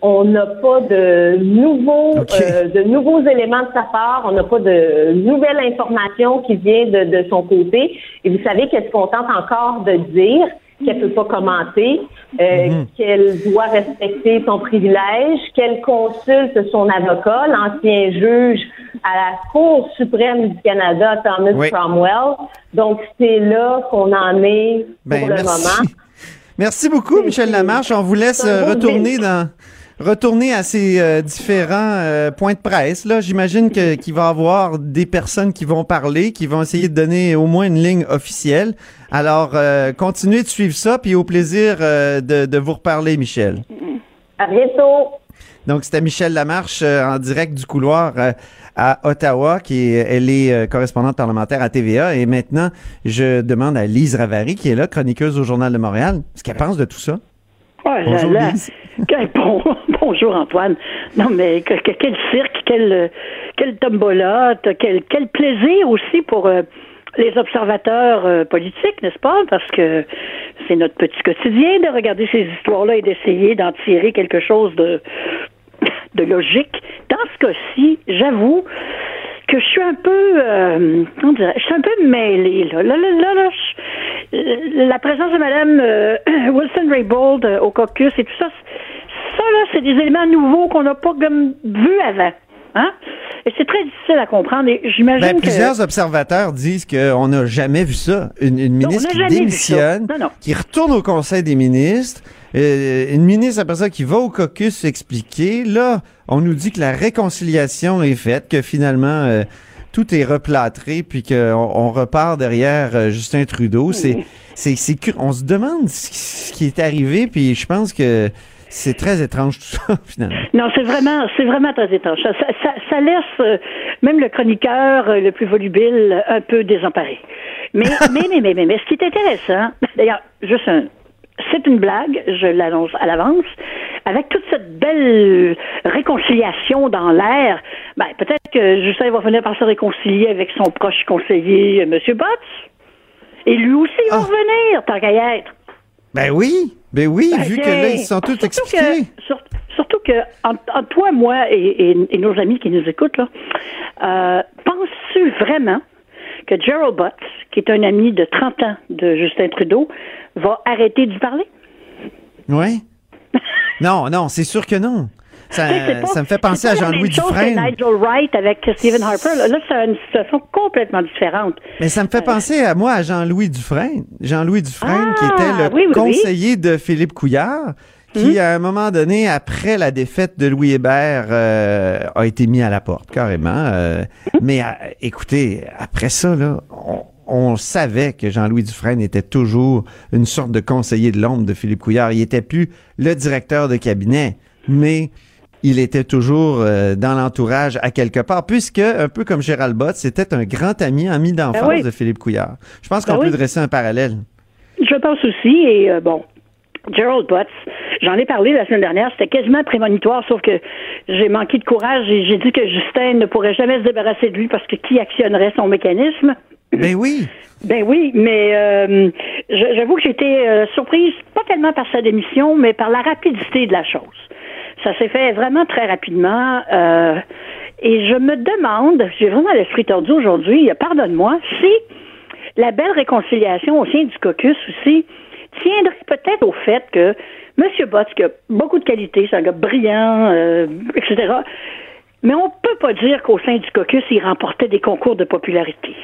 On n'a pas de nouveaux, euh, de nouveaux éléments de sa part. On n'a pas de nouvelles informations qui viennent de, de son côté. Et vous savez qu'elle se contente encore de dire qu'elle peut pas commenter, euh, mhm. qu'elle doit respecter son privilège, qu'elle consulte son avocat, l'ancien juge à la Cour suprême du Canada, Thomas Cromwell. Donc, c'est là qu'on en est pour ben, le moment. (laughs) Merci beaucoup, Michel Lamarche. On vous laisse retourner dans retourner à ces euh, différents euh, points de presse. Là, j'imagine que qu'il va y avoir des personnes qui vont parler, qui vont essayer de donner au moins une ligne officielle. Alors, euh, continuez de suivre ça, puis au plaisir de, de vous reparler, Michel. À bientôt. Donc, c'était Michel Lamarche euh, en direct du couloir euh, à Ottawa, qui est, elle est euh, correspondante parlementaire à TVA. Et maintenant, je demande à Lise Ravary, qui est là, chroniqueuse au Journal de Montréal, ce qu'elle pense de tout ça. Oh là Bonjour, là. Lise. (laughs) Quel bon- bonjour Antoine. Non mais que- que- quel cirque, quel euh, quel tombolote, quel quel plaisir aussi pour euh, les observateurs euh, politiques, n'est-ce pas? Parce que c'est notre petit quotidien de regarder ces histoires-là et d'essayer d'en tirer quelque chose de de logique. Dans ce cas-ci, j'avoue que je suis un peu, euh, comment je suis un peu mêlée là. Là, là, là, là, je- la présence de Madame euh, (clears throat) Wilson Raybould euh, au caucus et tout ça, ça là, c'est des éléments nouveaux qu'on n'a pas comme vu avant, hein? Et c'est très difficile à comprendre. Et j'imagine Ben, que plusieurs observateurs disent qu'on n'a jamais vu ça. Une, ministre qui démissionne, Non, non. qui retourne au Conseil des ministres, euh, une ministre après ça qui va au caucus expliquer. Là, on nous dit que la réconciliation est faite, que finalement euh, tout est replâtré, puis qu'on on repart derrière euh, Justin Trudeau. C'est, c'est, c'est, on se demande ce qui- est arrivé, puis je pense que c'est très étrange tout ça (laughs) finalement. Non, c'est vraiment, c'est vraiment très étrange. Ça, ça, ça- ça laisse euh, même le chroniqueur euh, le plus volubile un peu désemparé. Mais, (laughs) mais, mais, mais, mais, mais ce qui est intéressant, d'ailleurs, juste un, c'est une blague, je l'annonce à l'avance, avec toute cette belle réconciliation dans l'air, ben, peut-être que Justin va finir par se réconcilier avec son proche conseiller, euh, M. Botts. Et lui aussi va revenir, tant qu'à y être. Ben oui, ben oui, Ben, vu que tiens, là, ils sont tous surtout expliqués. que- sur- surtout que, toi, moi et, et- et nos amis qui nous écoutent, là, euh, penses-tu vraiment que Gerald Butts, qui est un ami de 30 ans de Justin Trudeau, va arrêter d'y parler? Oui. (laughs) non, non, c'est sûr que non. Ça, pas- me fait penser à Jean-Louis chose que Dufresne. Nigel Wright avec Stephen Harper. Là, c'est une situation complètement différente. Mais ça me fait penser à moi, à Jean-Louis Dufresne. Jean-Louis Dufresne, qui Ah, était le oui, oui, oui. conseiller de Philippe Couillard, qui, Hum. à un moment donné, après la défaite de Louis Hébert, euh, a été mis à la porte, carrément. euh, Hum. Mais euh, écoutez, après ça, là, on, on savait que Jean-Louis Dufresne était toujours une sorte de conseiller de l'ombre de Philippe Couillard. Il était plus le directeur de cabinet, mais il était toujours euh, dans l'entourage à quelque part, puisque, un peu comme Gérald Bott, c'était un grand ami, ami d'enfance Ben oui. de Philippe Couillard. Je pense qu'on Ben peut oui. dresser un parallèle. Je pense aussi, et euh, bon, Gerald Butts, j'en ai parlé la semaine dernière, c'était quasiment prémonitoire, sauf que j'ai manqué de courage et j'ai dit que Justin ne pourrait jamais se débarrasser de lui parce que qui actionnerait son mécanisme? Ben oui. Ben oui, mais euh, j'avoue que j'étais euh, surprise, pas tellement par sa démission, mais par la rapidité de la chose. Ça s'est fait vraiment très rapidement. euh, et je me demande, j'ai vraiment l'esprit tordu aujourd'hui, pardonne-moi, si la belle réconciliation au sein du caucus aussi tiendrait peut-être au fait que M. Botts, qui a beaucoup de qualités, c'est un gars brillant, euh, etc., mais on peut pas dire qu'au sein du caucus, il remportait des concours de popularité.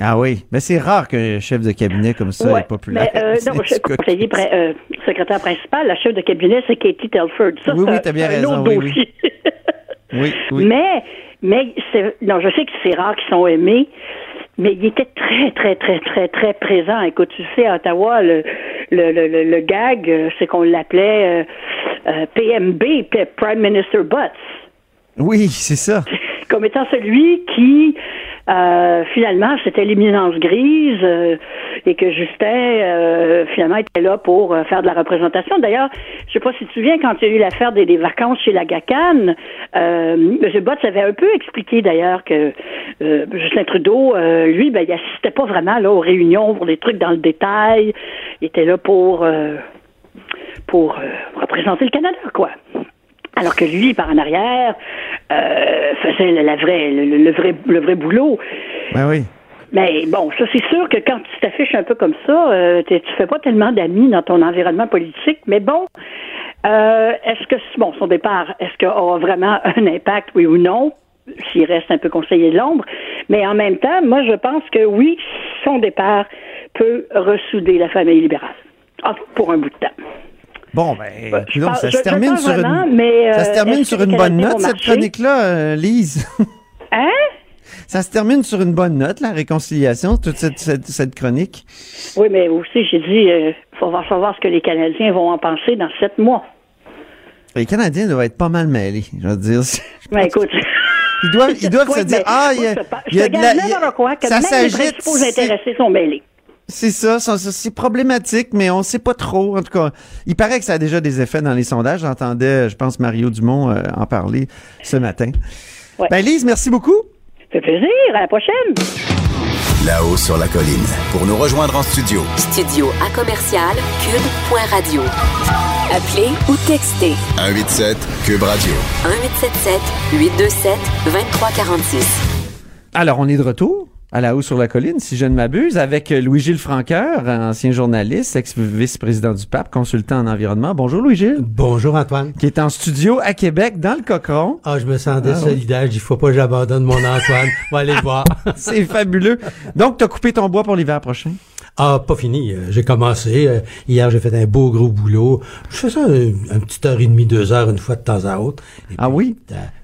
Ah oui. Mais c'est rare qu'un chef de cabinet comme ça Ouais, est populaire. Mais, euh, non, (laughs) conseiller euh, secrétaire principal, la chef de cabinet, c'est Katie Telford. Ça, Oui, oui, t'as bien raison, oui, oui. Oui, oui. (laughs) Mais, non, je sais que c'est rare qu'ils sont aimés, mais il était très, très, très, très, très présent. Écoute, tu sais, à Ottawa, le, le, le, le, gag, euh, c'est qu'on l'appelait euh, euh, PMB, Prime Minister Butts Oui, c'est ça. (laughs) comme étant celui qui euh, finalement c'était l'éminence grise euh, et que Justin euh, finalement était là pour faire de la représentation. D'ailleurs, je sais pas si tu te souviens quand il y a eu l'affaire des, vacances chez la GACAN, euh, M. Botts avait un peu expliqué d'ailleurs que Justin Trudeau, lui, ben, il assistait pas vraiment là aux réunions pour des trucs dans le détail. Il était là pour représenter le Canada, quoi. Alors que lui, par en arrière, euh, faisait la, la vraie, le, le vrai, le vrai boulot. Ben oui. Mais bon, ça c'est sûr que quand tu t'affiches un peu comme ça, euh, tu fais pas tellement d'amis dans ton environnement politique. Mais bon, euh, est-ce que bon son départ, est-ce qu'il aura vraiment (laughs) un impact, oui ou non, s'il reste un peu conseiller de l'ombre Mais en même temps, moi je pense que oui, son départ peut ressouder la famille libérale, Ah, pour un bout de temps. Bon, ben, non, pense- ça je- se termine sur vraiment, une, mais, ça se euh, termine sur une bonne note, cette chronique-là, euh, Lise? Hein? ça se termine sur une bonne note, la réconciliation, toute cette, cette, cette chronique. Oui, mais aussi, j'ai dit, il faut voir savoir ce que les Canadiens vont en penser dans sept mois. Les Canadiens doivent être pas mal mêlés, je veux dire. (laughs) Ben, écoute. Ils doivent, ils doivent se dire, mais ah, il y a, de la... ça même les s'agite. principaux intéressés sont mêlés. C'est ça, c'est problématique, mais on sait pas trop. En tout cas, il paraît que ça a déjà des effets dans les sondages. J'entendais, je pense, Mario Dumont euh, en parler ce matin. Ouais. Ben, Lise, merci beaucoup. Ça fait plaisir. À la prochaine. Là-haut sur la colline. Pour nous rejoindre en studio, Studio à commercial cube.radio. Appelez ou textez 187 Cube Radio. 1877 827 2346. Alors, on est de retour à la haut sur la colline, si je ne m'abuse, avec euh, Louis-Gilles Franqueur, ancien journaliste, ex-vice-président du Pape, consultant en environnement. Bonjour Louis-Gilles. Bonjour Antoine. Qui est en studio à Québec, dans le Cochon. Ah, je me sentais Ah, solidaire. Il faut pas que j'abandonne mon Antoine. On va aller le voir. (laughs) C'est fabuleux. Donc, tu as coupé ton bois pour l'hiver prochain? Ah, pas fini. Euh, J'ai commencé. Euh, Hier, j'ai fait un beau gros boulot. Je fais ça euh, une petite heure et demie, deux heures, une fois de temps à autre. Et Ah puis, oui?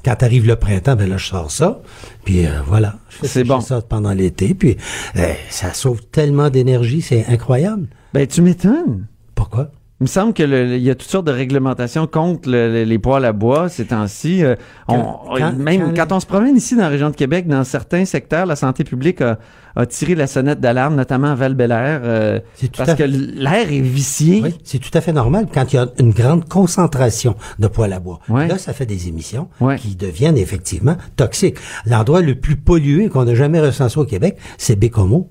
Quand arrive le printemps, ben là, je sors ça. Puis euh, voilà. Je fais bon. ça pendant l'été. Puis euh, ça sauve tellement d'énergie. C'est incroyable. Ben, tu m'étonnes. Pourquoi? Il me semble que le- il y a toutes sortes de réglementations contre le- le- les poêles à bois ces temps-ci. Euh, on- Quand- on- quand- même quand- quand on se promène ici dans la région de Québec, dans certains secteurs, la santé publique a, a tiré la sonnette d'alarme, notamment à val euh, parce que l'air est vicié. Oui, c'est tout à fait normal quand il y a une grande concentration de poêle à bois. Ouais. Là, ça fait des émissions Ouais. qui deviennent effectivement toxiques. L'endroit le plus pollué qu'on a jamais recensé au Québec, c'est Bécomo.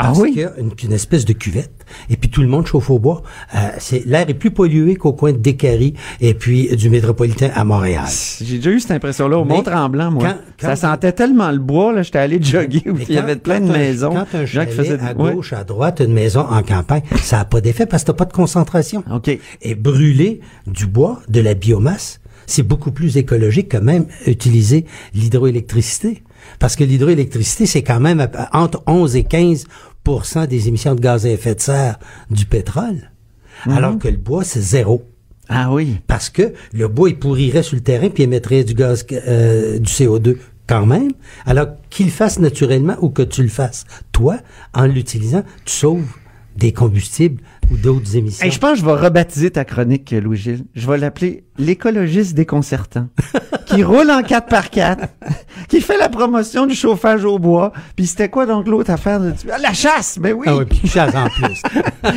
Ah Parce oui? qu'il y a une, une espèce de cuvette. Et puis tout le monde chauffe au bois. Euh, c'est, l'air est plus pollué qu'au coin de Décarie et puis du métropolitain à Montréal. J'ai déjà eu cette impression-là au Mont-Tremblant, moi. quand- quand- ça sentait tellement le bois, là, j'étais allé (laughs) jogger où il y avait plein de un- maisons. Quand un chalet à ouais. gauche, à droite, une maison en campagne, ça n'a pas d'effet parce que t'as pas de concentration. OK. Et brûler du bois, de la biomasse, c'est beaucoup plus écologique que même utiliser l'hydroélectricité. Parce que l'hydroélectricité, c'est quand même entre 11 et 15% des émissions de gaz à effet de serre du pétrole. Alors que le bois, c'est zéro. Ah oui. Parce que le bois, il pourrirait sur le terrain puis émettrait du gaz, euh, du CO2 quand même. Alors qu'il le fasse naturellement ou que tu le fasses toi, en l'utilisant, tu sauves des combustibles ou d'autres émissions. Hey, je pense que je vais rebaptiser ta chronique, Louis-Gilles. Je vais l'appeler l'écologiste déconcertant, (laughs) qui roule en 4x4, qui fait la promotion du chauffage au bois. Puis c'était quoi donc l'autre affaire? De... Ah, La chasse, ben oui! Ah oui, puis qui chasse en plus.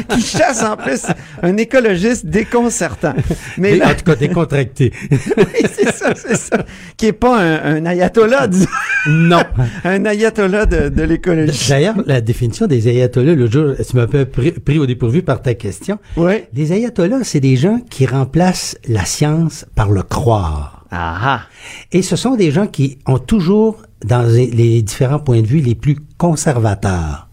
(laughs) qui chasse en plus un écologiste déconcertant. Mais là, En tout cas, décontracté. (laughs) oui, c'est ça, c'est ça. Qui est pas un, un ayatollah, disons. non. (laughs) Un ayatollah de, de l'écologie. D'ailleurs, la définition des ayatollahs, le jour, tu m'as un peu pris, pris au dépourvu par ta question. Oui. Les ayatollahs, c'est des gens qui remplacent la science par le croire. Ah. Et ce sont des gens qui ont toujours, dans les- différents points de vue, les plus conservateurs.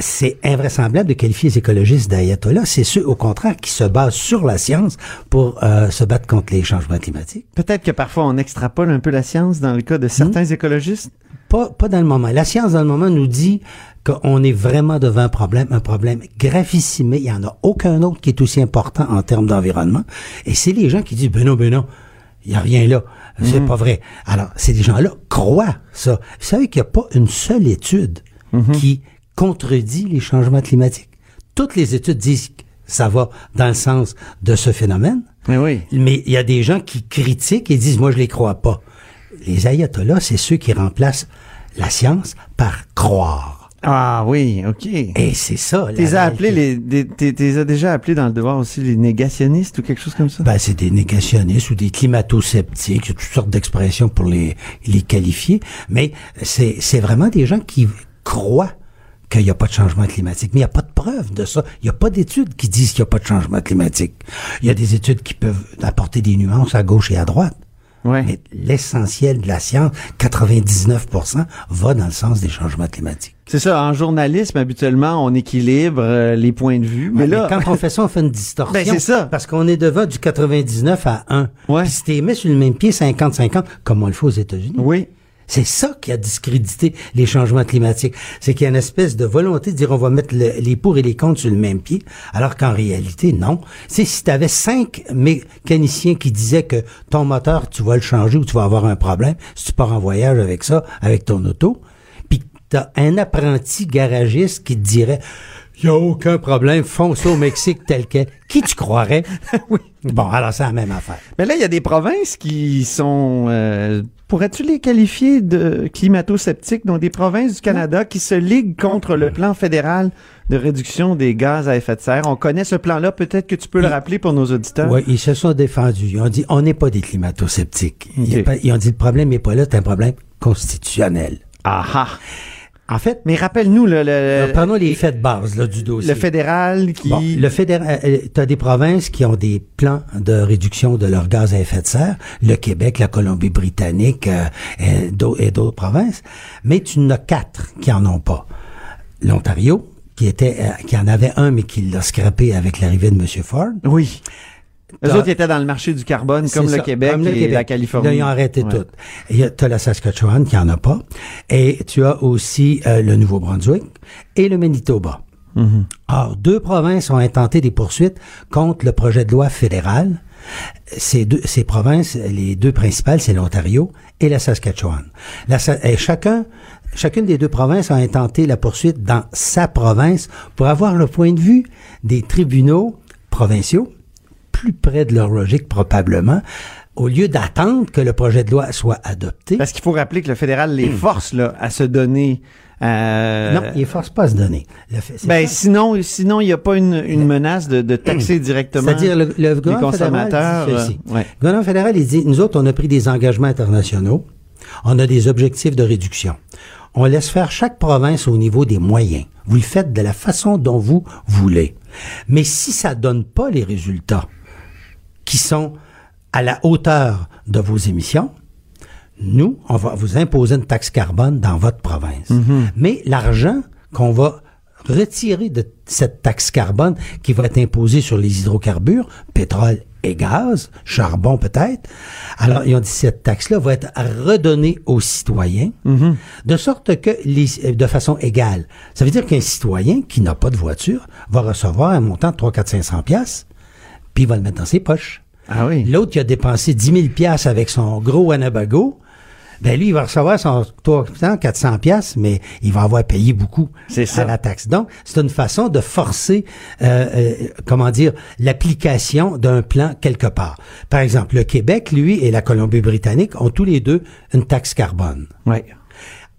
C'est invraisemblable de qualifier les écologistes d'ayatollahs. C'est ceux, au contraire, qui se basent sur la science pour euh, se battre contre les changements climatiques. Peut-être que parfois on extrapole un peu la science dans le cas de certains Hmm? écologistes? Pas, pas dans le moment. La science, dans le moment, nous dit qu'on est vraiment devant un problème, un problème gravissime. Il n'y en a aucun autre qui est aussi important en termes d'environnement. Et c'est les gens qui disent, ben non, ben non, il n'y a rien là. C'est pas vrai. Alors, ces gens-là croient ça. Vous savez qu'il n'y a pas une seule étude qui contredit les changements climatiques. Toutes les études disent que ça va dans le sens de ce phénomène. Mais oui. Mais il y a des gens qui critiquent et disent, moi, je les crois pas. Les ayatollahs, c'est ceux qui remplacent la science par croire. Ah oui, OK. Et c'est ça. T'es appelé les, t'es- déjà appelé dans le devoir aussi les négationnistes ou quelque chose comme ça? Ben, c'est des négationnistes ou des climato-sceptiques. Il y a toutes sortes d'expressions pour les, les qualifier. Mais c'est, c'est vraiment des gens qui croient qu'il n'y a pas de changement climatique. Mais il n'y a pas de preuve de ça. Il n'y a pas d'études qui disent qu'il n'y a pas de changement climatique. Il y a des études qui peuvent apporter des nuances à gauche et à droite. Ouais. Mais l'essentiel de la science, 99%, va dans le sens des changements climatiques. C'est ça, en journalisme, habituellement, on équilibre euh, les points de vue. Mais là, quand on fait ça, on fait une (laughs) distorsion. Ben, c'est ça. Parce qu'on est devant du 99 à 1. Ouais. Puis si t'es mis sur le même pied 50-50, comme on le fait aux États-Unis. oui. C'est ça qui a discrédité les changements climatiques. C'est qu'il y a une espèce de volonté de dire on va mettre le- les pour et les contre sur le même pied, alors qu'en réalité, non. C'est si tu avais cinq mécaniciens qui disaient que ton moteur, tu vas le changer ou tu vas avoir un problème, si tu pars en voyage avec ça, avec ton auto, puis t'as un apprenti garagiste qui te dirait Il n'y a aucun problème, fonce au Mexique tel quel. Qui tu croirais? (laughs) oui. Bon, alors c'est la même affaire. Mais là, il y a des provinces qui sont... euh, Pourrais-tu les qualifier de climato-sceptiques, donc des provinces du Canada qui se liguent contre le plan fédéral de réduction des gaz à effet de serre? On connaît ce plan-là, peut-être que tu peux le rappeler pour nos auditeurs. Oui, ils se sont défendus. Ils ont dit, on n'est pas des climato-sceptiques. Ils ont dit, le problème n'est pas là, c'est un problème constitutionnel. Ah ah. En fait, Mais rappelle-nous, le, le, prenons les faits de base là, du dossier. le fédéral qui... Bon, le fédéral, tu as des provinces qui ont des plans de réduction de leurs gaz à effet de serre, le Québec, la Colombie-Britannique euh, et d'au- et d'autres provinces, mais tu en as quatre qui en ont pas. L'Ontario, qui était, euh, qui en avait un, mais qui l'a scrappé avec l'arrivée de M. Ford. Oui. T'as- autres ils étaient dans le marché du carbone, comme le Québec comme le et Québec. la Californie. Là, ils ont arrêté Ouais. tout. Tu as la Saskatchewan qui en a pas. Et tu as aussi euh, le Nouveau-Brunswick et le Manitoba. Mhm. Or, deux provinces ont intenté des poursuites contre le projet de loi fédéral. Ces deux, ces provinces, les deux principales, c'est l'Ontario et la Saskatchewan. La et chacun, chacune des deux provinces a intenté la poursuite dans sa province pour avoir le point de vue des tribunaux provinciaux plus près de leur logique probablement, au lieu d'attendre que le projet de loi soit adopté. Parce qu'il faut rappeler que le fédéral les force là, à se donner... euh, non, il ne force pas à se donner. Le fait- Ben ça. sinon, sinon il n'y a pas une, une menace de, de taxer directement C'est-à-dire, le, gouvernement fédéral consommateurs. dit ceci. euh, ouais. Le gouvernement fédéral, il dit, nous autres, on a pris des engagements internationaux, on a des objectifs de réduction. On laisse faire chaque province au niveau des moyens. Vous le faites de la façon dont vous voulez. Mais si ça donne pas les résultats qui sont à la hauteur de vos émissions, nous, on va vous imposer une taxe carbone dans votre province. Mais l'argent qu'on va retirer de cette taxe carbone qui va être imposée sur les hydrocarbures, pétrole et gaz, charbon peut-être, alors ils ont dit cette taxe-là va être redonnée aux citoyens de sorte que les, de façon égale. Ça veut dire qu'un citoyen qui n'a pas de voiture va recevoir un montant de 3, 4, 500 piastres, puis il va le mettre dans ses poches. Ah oui. L'autre qui a dépensé 10 000 piastres avec son gros Anabago, ben lui, il va recevoir son 300, 400 piastres, mais il va avoir payé beaucoup à la taxe. Donc, c'est une façon de forcer, euh, euh, comment dire, l'application d'un plan quelque part. Par exemple, le Québec, lui, et la Colombie-Britannique ont tous les deux une taxe carbone. Ouais.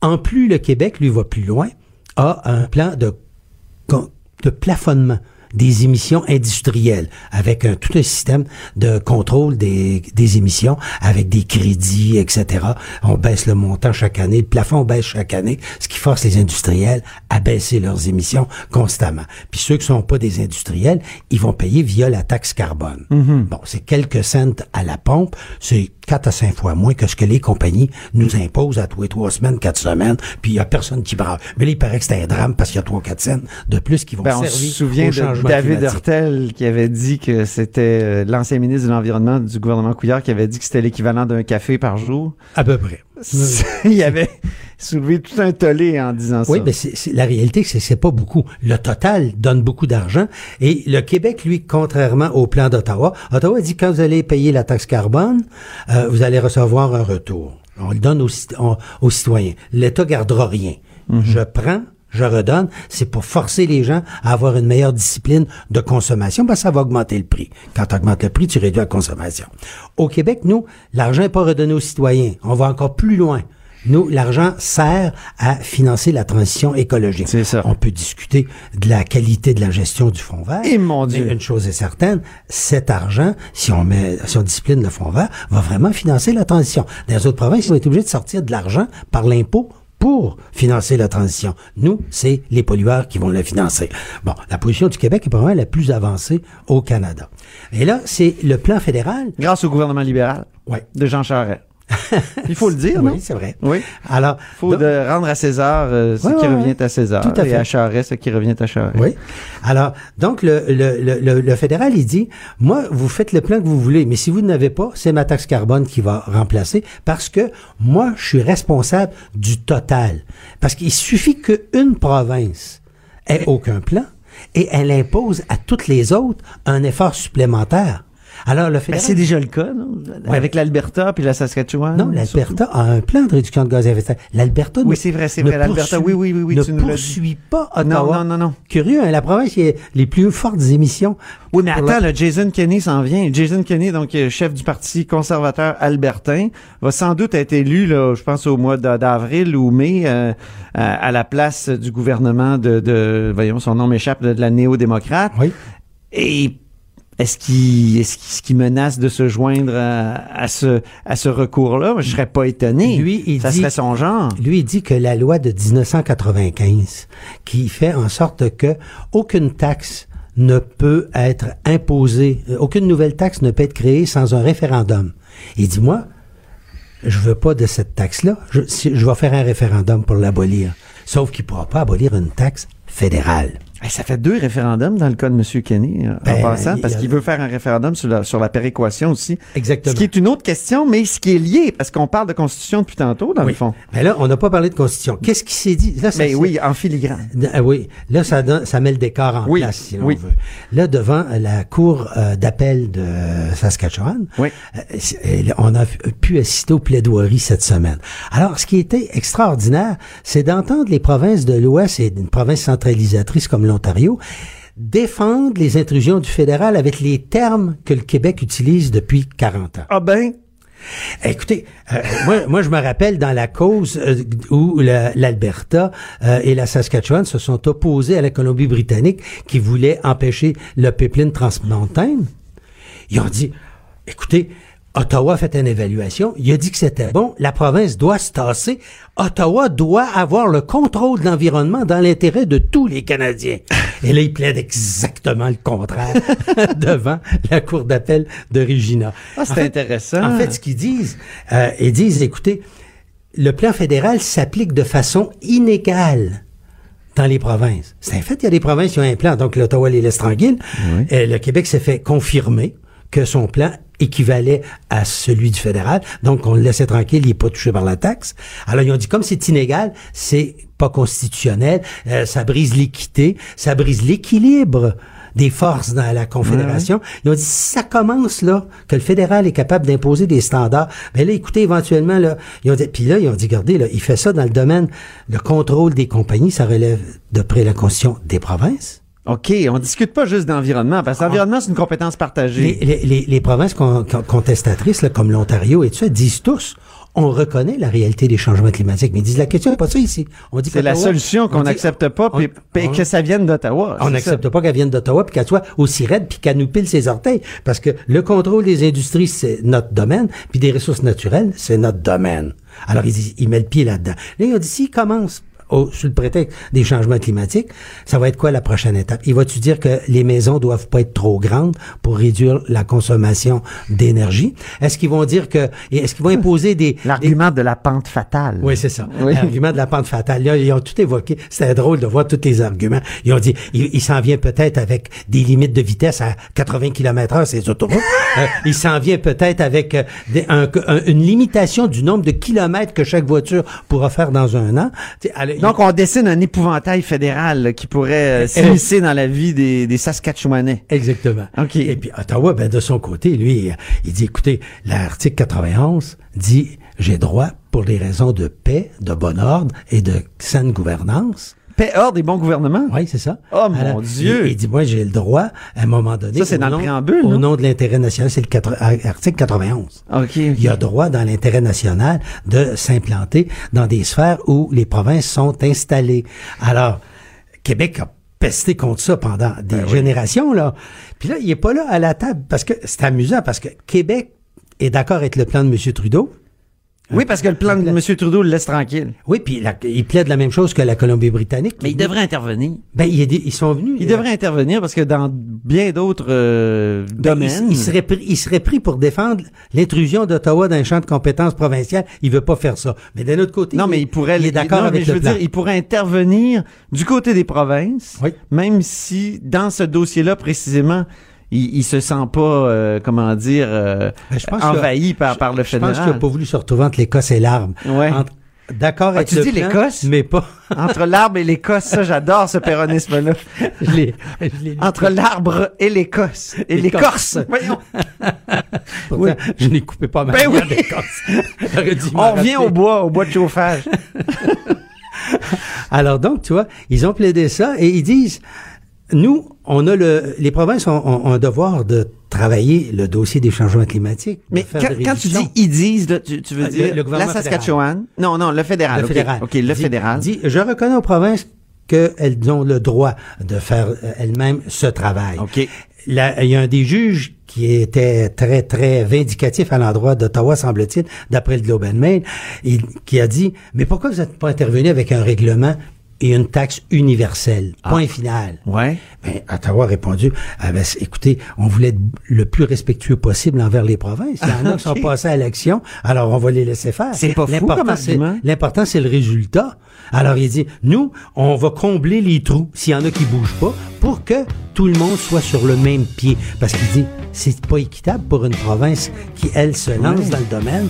En plus, le Québec, lui, va plus loin, a un plan de plafonnement des émissions industrielles, avec un, tout un système de contrôle des, des émissions, avec des crédits, etc. On baisse le montant chaque année, le plafond baisse chaque année, ce qui force les industriels à baisser leurs émissions constamment. Puis ceux qui sont pas des industriels, ils vont payer via la taxe carbone. Bon, c'est quelques cents à la pompe, c'est quatre à cinq fois moins que ce que les compagnies nous imposent à tous les trois semaines, quatre semaines, puis il y a personne qui braille. Mais là, il paraît que c'est un drame parce qu'il y a trois, quatre cents de plus qui vont Ben, on se servir souvient de David. Hurtel qui avait dit que c'était euh, l'ancien ministre de l'Environnement du gouvernement Couillard qui avait dit que c'était l'équivalent d'un café par jour. À peu près. Il avait soulevé tout un tollé en disant Oui, ça. mais c'est, c'est- la réalité, c'est que c'est pas beaucoup. Le total donne beaucoup d'argent. Et le Québec, lui, contrairement au plan d'Ottawa, Ottawa dit quand vous allez payer la taxe carbone, euh, vous allez recevoir un retour. On le donne aux, on- aux citoyens. L'État gardera rien. Je prends, je redonne. C'est pour forcer les gens à avoir une meilleure discipline de consommation, parce que ça va augmenter le prix. Quand tu augmentes le prix, tu réduis la consommation. Au Québec, nous, l'argent n'est pas redonné aux citoyens. On va encore plus loin. Nous, l'argent sert à financer la transition écologique. C'est ça. On peut discuter de la qualité de la gestion du fonds vert. Et mon Dieu. Mais une chose est certaine, cet argent, si on met, si on discipline le fonds vert, va vraiment financer la transition. Dans les autres provinces, ils vont être obligés de sortir de l'argent par l'impôt pour financer la transition. Nous, c'est les pollueurs qui vont la financer. Bon, la position du Québec est probablement la plus avancée au Canada. Et là, c'est le plan fédéral. Grâce au gouvernement libéral Ouais. de Jean Charest. Il faut le dire, non? Oui, c'est vrai. Oui. Alors, faut donc- de rendre à César euh, ce Ouais, qui ouais, revient à César Tout à et fait. à Charest ce qui revient à Charest. Oui. Alors, donc, le, le, le, le, le fédéral, il dit, moi, vous faites le plan que vous voulez, mais si vous n'avez pas, c'est ma taxe carbone qui va remplacer parce que moi, je suis responsable du total. Parce qu'il suffit qu'une province ait aucun plan et elle impose à toutes les autres un effort supplémentaire. Alors, le Ben, c'est déjà le cas, non? Avec l'Alberta puis la Saskatchewan. Non, l'Alberta a un plan de réduction de gaz à effet de serre. L'Alberta Oui, c'est vrai, c'est vrai, l'Alberta, oui, oui, oui, oui, ne tu nous poursuit pas Ottawa. Non, non, non, non. Curieux, hein, la province qui a les plus fortes émissions. Oui, mais attends, Jason Kenney s'en vient. Jason Kenney, donc euh, chef du Parti conservateur albertain, va sans doute être élu, là, je pense au mois d'a- d'avril ou mai, euh, à, à la place du gouvernement de, de voyons, son nom m'échappe, de, de la néo-démocrate. Oui. Et est-ce qu'il est-ce qu'il- menace de se joindre à, à ce à ce recours-là? Je serais pas étonné. Lui, il ça dit- serait son genre. Lui, il dit que la loi de 1995, qui fait en sorte que aucune taxe ne peut être imposée, euh, aucune nouvelle taxe ne peut être créée sans un référendum. Il dit, moi, je veux pas de cette taxe-là. Je, si- je vais faire un référendum pour l'abolir. Sauf qu'il pourra pas abolir une taxe fédérale. Eh, Ça fait deux référendums dans le cas de M. Kenny, euh, en Ben, passant, il parce qu'il veut faire un référendum sur la, sur la péréquation aussi. Exactement. Ce qui est une autre question, mais ce qui est lié, parce qu'on parle de constitution depuis tantôt, dans Oui. le fond. Mais là, on n'a pas parlé de constitution. Qu'est-ce qui s'est dit? Là, ça Mais s'est- oui, en filigrane. Ah oui, là ça donne, ça met le décor en Oui, place si l'on oui. veut. Là devant euh, la cour euh, d'appel de Saskatchewan, Oui. euh, euh, on a pu assister aux plaidoiries cette semaine. Alors ce qui était extraordinaire, c'est d'entendre les provinces de l'Ouest et une province centralisatrice comme l'Ontario défendre les intrusions du fédéral avec les termes que le Québec utilise depuis 40 ans. Ah ben, Écoutez, euh, moi, moi, je me rappelle dans la cause euh, où la- l'Alberta euh, et la Saskatchewan se sont opposés à la Colombie-Britannique qui voulait empêcher le pipeline transmontane. Ils ont dit, écoutez, Ottawa a fait une évaluation, il a dit que c'était bon, la province doit se tasser, Ottawa doit avoir le contrôle de l'environnement dans l'intérêt de tous les Canadiens. (laughs) Et là, ils plaident exactement le contraire (laughs) devant la cour d'appel de Regina. Ah, c'est En fait- intéressant. En fait, ce qu'ils disent, euh, ils disent, écoutez, le plan fédéral s'applique de façon inégale dans les provinces. C'est un fait, il y a des provinces qui ont un plan, donc l'Ottawa les laisse tranquilles. Euh, le Québec s'est fait confirmer que son plan équivalait à celui du fédéral, donc on le laissait tranquille, il n'est pas touché par la taxe. Alors ils ont dit, comme c'est inégal, c'est pas constitutionnel, euh, ça brise l'équité, ça brise l'équilibre des forces dans la Confédération. Ils ont dit, si ça commence là, que le fédéral est capable d'imposer des standards, ben là, écoutez, éventuellement, là, ils ont dit, puis là, ils ont dit, regardez, là, il fait ça dans le domaine, le contrôle des compagnies, ça relève de près la constitution des provinces. OK, on discute pas juste d'environnement, parce que l'environnement, c'est une compétence partagée. Les, les, les, les provinces con- con- contestatrices, là, comme l'Ontario et tout ça, disent tous, on reconnaît la réalité des changements climatiques, mais ils disent, la question n'est pas ça ici. On dit C'est la solution on qu'on n'accepte pas, puis que ça vienne d'Ottawa. On n'accepte pas qu'elle vienne d'Ottawa puis qu'elle soit aussi raide puis qu'elle nous pile ses orteils. Parce que le contrôle des industries, c'est notre domaine, puis des ressources naturelles, c'est notre domaine. Alors, il, dit- il met le pied là-dedans. Là, il a dit, s'il commence au, sous le prétexte des changements climatiques, ça va être quoi la prochaine étape? Il va-tu dire que les maisons doivent pas être trop grandes pour réduire la consommation d'énergie? Est-ce qu'ils vont dire que, est-ce qu'ils vont imposer des, des- L'argument de la pente fatale. oui, c'est ça. Oui. L'argument de la pente fatale. Là, ils ont tout évoqué. C'était drôle de voir tous les arguments. Ils ont dit, il, il s'en vient peut-être avec des limites de vitesse à 80 km heure, ces autoroutes. Euh, il s'en vient peut-être avec euh, des- un- un- une limitation du nombre de kilomètres que chaque voiture pourra faire dans un an. Alors, Donc, on dessine un épouvantail fédéral là, qui pourrait euh, s'immiscer dans la vie des, des Saskatchewanais. Exactement. OK. Et puis Ottawa, ben, de son côté, lui, il dit, écoutez, l'article 91 dit, j'ai droit pour des raisons de paix, de bon ordre et de saine gouvernance. Paix, ordre et bon gouvernement. Oui, c'est ça. Oh, mon Dieu. Il, il dit, moi, j'ai le droit, à un moment donné. Ça, c'est au dans le nom- préambule, Au nom de l'intérêt national, c'est le quatre- article 91. OK. Il a droit, dans l'intérêt national, de s'implanter dans des sphères où les provinces sont installées. Alors, Québec a pesté contre ça pendant des Ben générations, là. Puis là, il est pas là à la table, parce que c'est amusant, parce que Québec est d'accord avec le plan de M. Trudeau. Oui, parce que le plan de (laughs) M. Trudeau le laisse tranquille. Oui, puis la- il plaide la même chose que la Colombie-Britannique. Mais il devrait intervenir. Ben, il est- ils sont venus. Il euh, devrait intervenir parce que dans bien d'autres euh, Ben, domaines. Il, il serait pris, il serait pris pour défendre l'intrusion d'Ottawa dans un champ de compétences provinciales. Il veut pas faire ça. Mais d'un autre côté, Non, mais il pourrait. il est d'accord non, mais avec je le veux plan. dire, il pourrait intervenir du côté des provinces, Oui. même si dans ce dossier-là précisément, il, il se sent pas, euh, comment dire, euh, Ben, envahi par, par le Je pense qu'il fédéral. n'a pas voulu se retrouver entre l'Écosse et l'arbre. Ouais. D'accord Ah, avec tu dis l'Écosse? mais pas. (laughs) Entre l'arbre et l'Écosse, ça, j'adore ce péronisme-là. (laughs) Entre l'arbre et l'Écosse. Et L'Écorce. Voyons. (laughs) Pourtant, Oui. je n'ai coupé pas ma Ben oui. d'Écosse. On revient au bois, au bois de chauffage. Alors donc, tu vois, ils ont plaidé ça et ils disent, nous, on a le, les provinces ont, ont- un devoir de travailler le dossier des changements climatiques. Mais quand, quand tu dis ils disent, là, tu, tu veux le- dire le gouvernement la Saskatchewan? Non, non, le fédéral. le fédéral. OK, le Dit- fédéral. Dit, je reconnais aux provinces qu'elles ont le droit de faire euh, elles-mêmes ce travail. OK. Là, il y a un des juges qui était très, très vindicatif à l'endroit d'Ottawa, semble-t-il, d'après le Globe and Mail, et qui a dit, mais pourquoi vous n'êtes pas intervenu avec un règlement et une taxe universelle? Point final. Ouais. Ben, Ottawa a répondu, ah ben, écoutez, on voulait être le plus respectueux possible envers les provinces. Il y en a (laughs) qui sont passés à l'action, alors on va les laisser faire. C'est pas fou L'important, c'est- argument. L'important, c'est le résultat. Alors, il dit, nous, on va combler les trous, s'il y en a qui bougent pas, pour que tout le monde soit sur le même pied. Parce qu'il dit, c'est pas équitable pour une province qui, elle, se lance dans le domaine,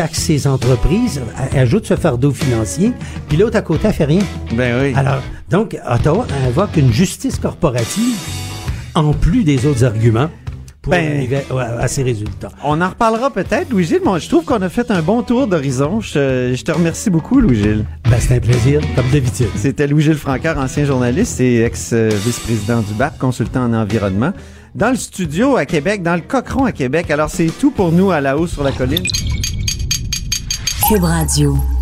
taxe ses entreprises, ajoute ce fardeau financier, puis l'autre à côté, elle fait rien. Ben oui. Alors, donc, Ottawa invoque une justice corporative en plus des autres arguments pour Ben- arriver à, à ces résultats. On en reparlera peut-être, Louis-Gilles. Moi, je trouve qu'on a fait un bon tour d'horizon. Je, je te remercie beaucoup, Louis-Gilles. Ben, c'est un plaisir, comme d'habitude. C'était Louis-Gilles Francaire, ancien journaliste et ex-vice-président du BAP, consultant en environnement. Dans le studio à Québec, dans le Cochron à Québec. Alors, c'est tout pour nous à la haut sur la colline. Cube Radio.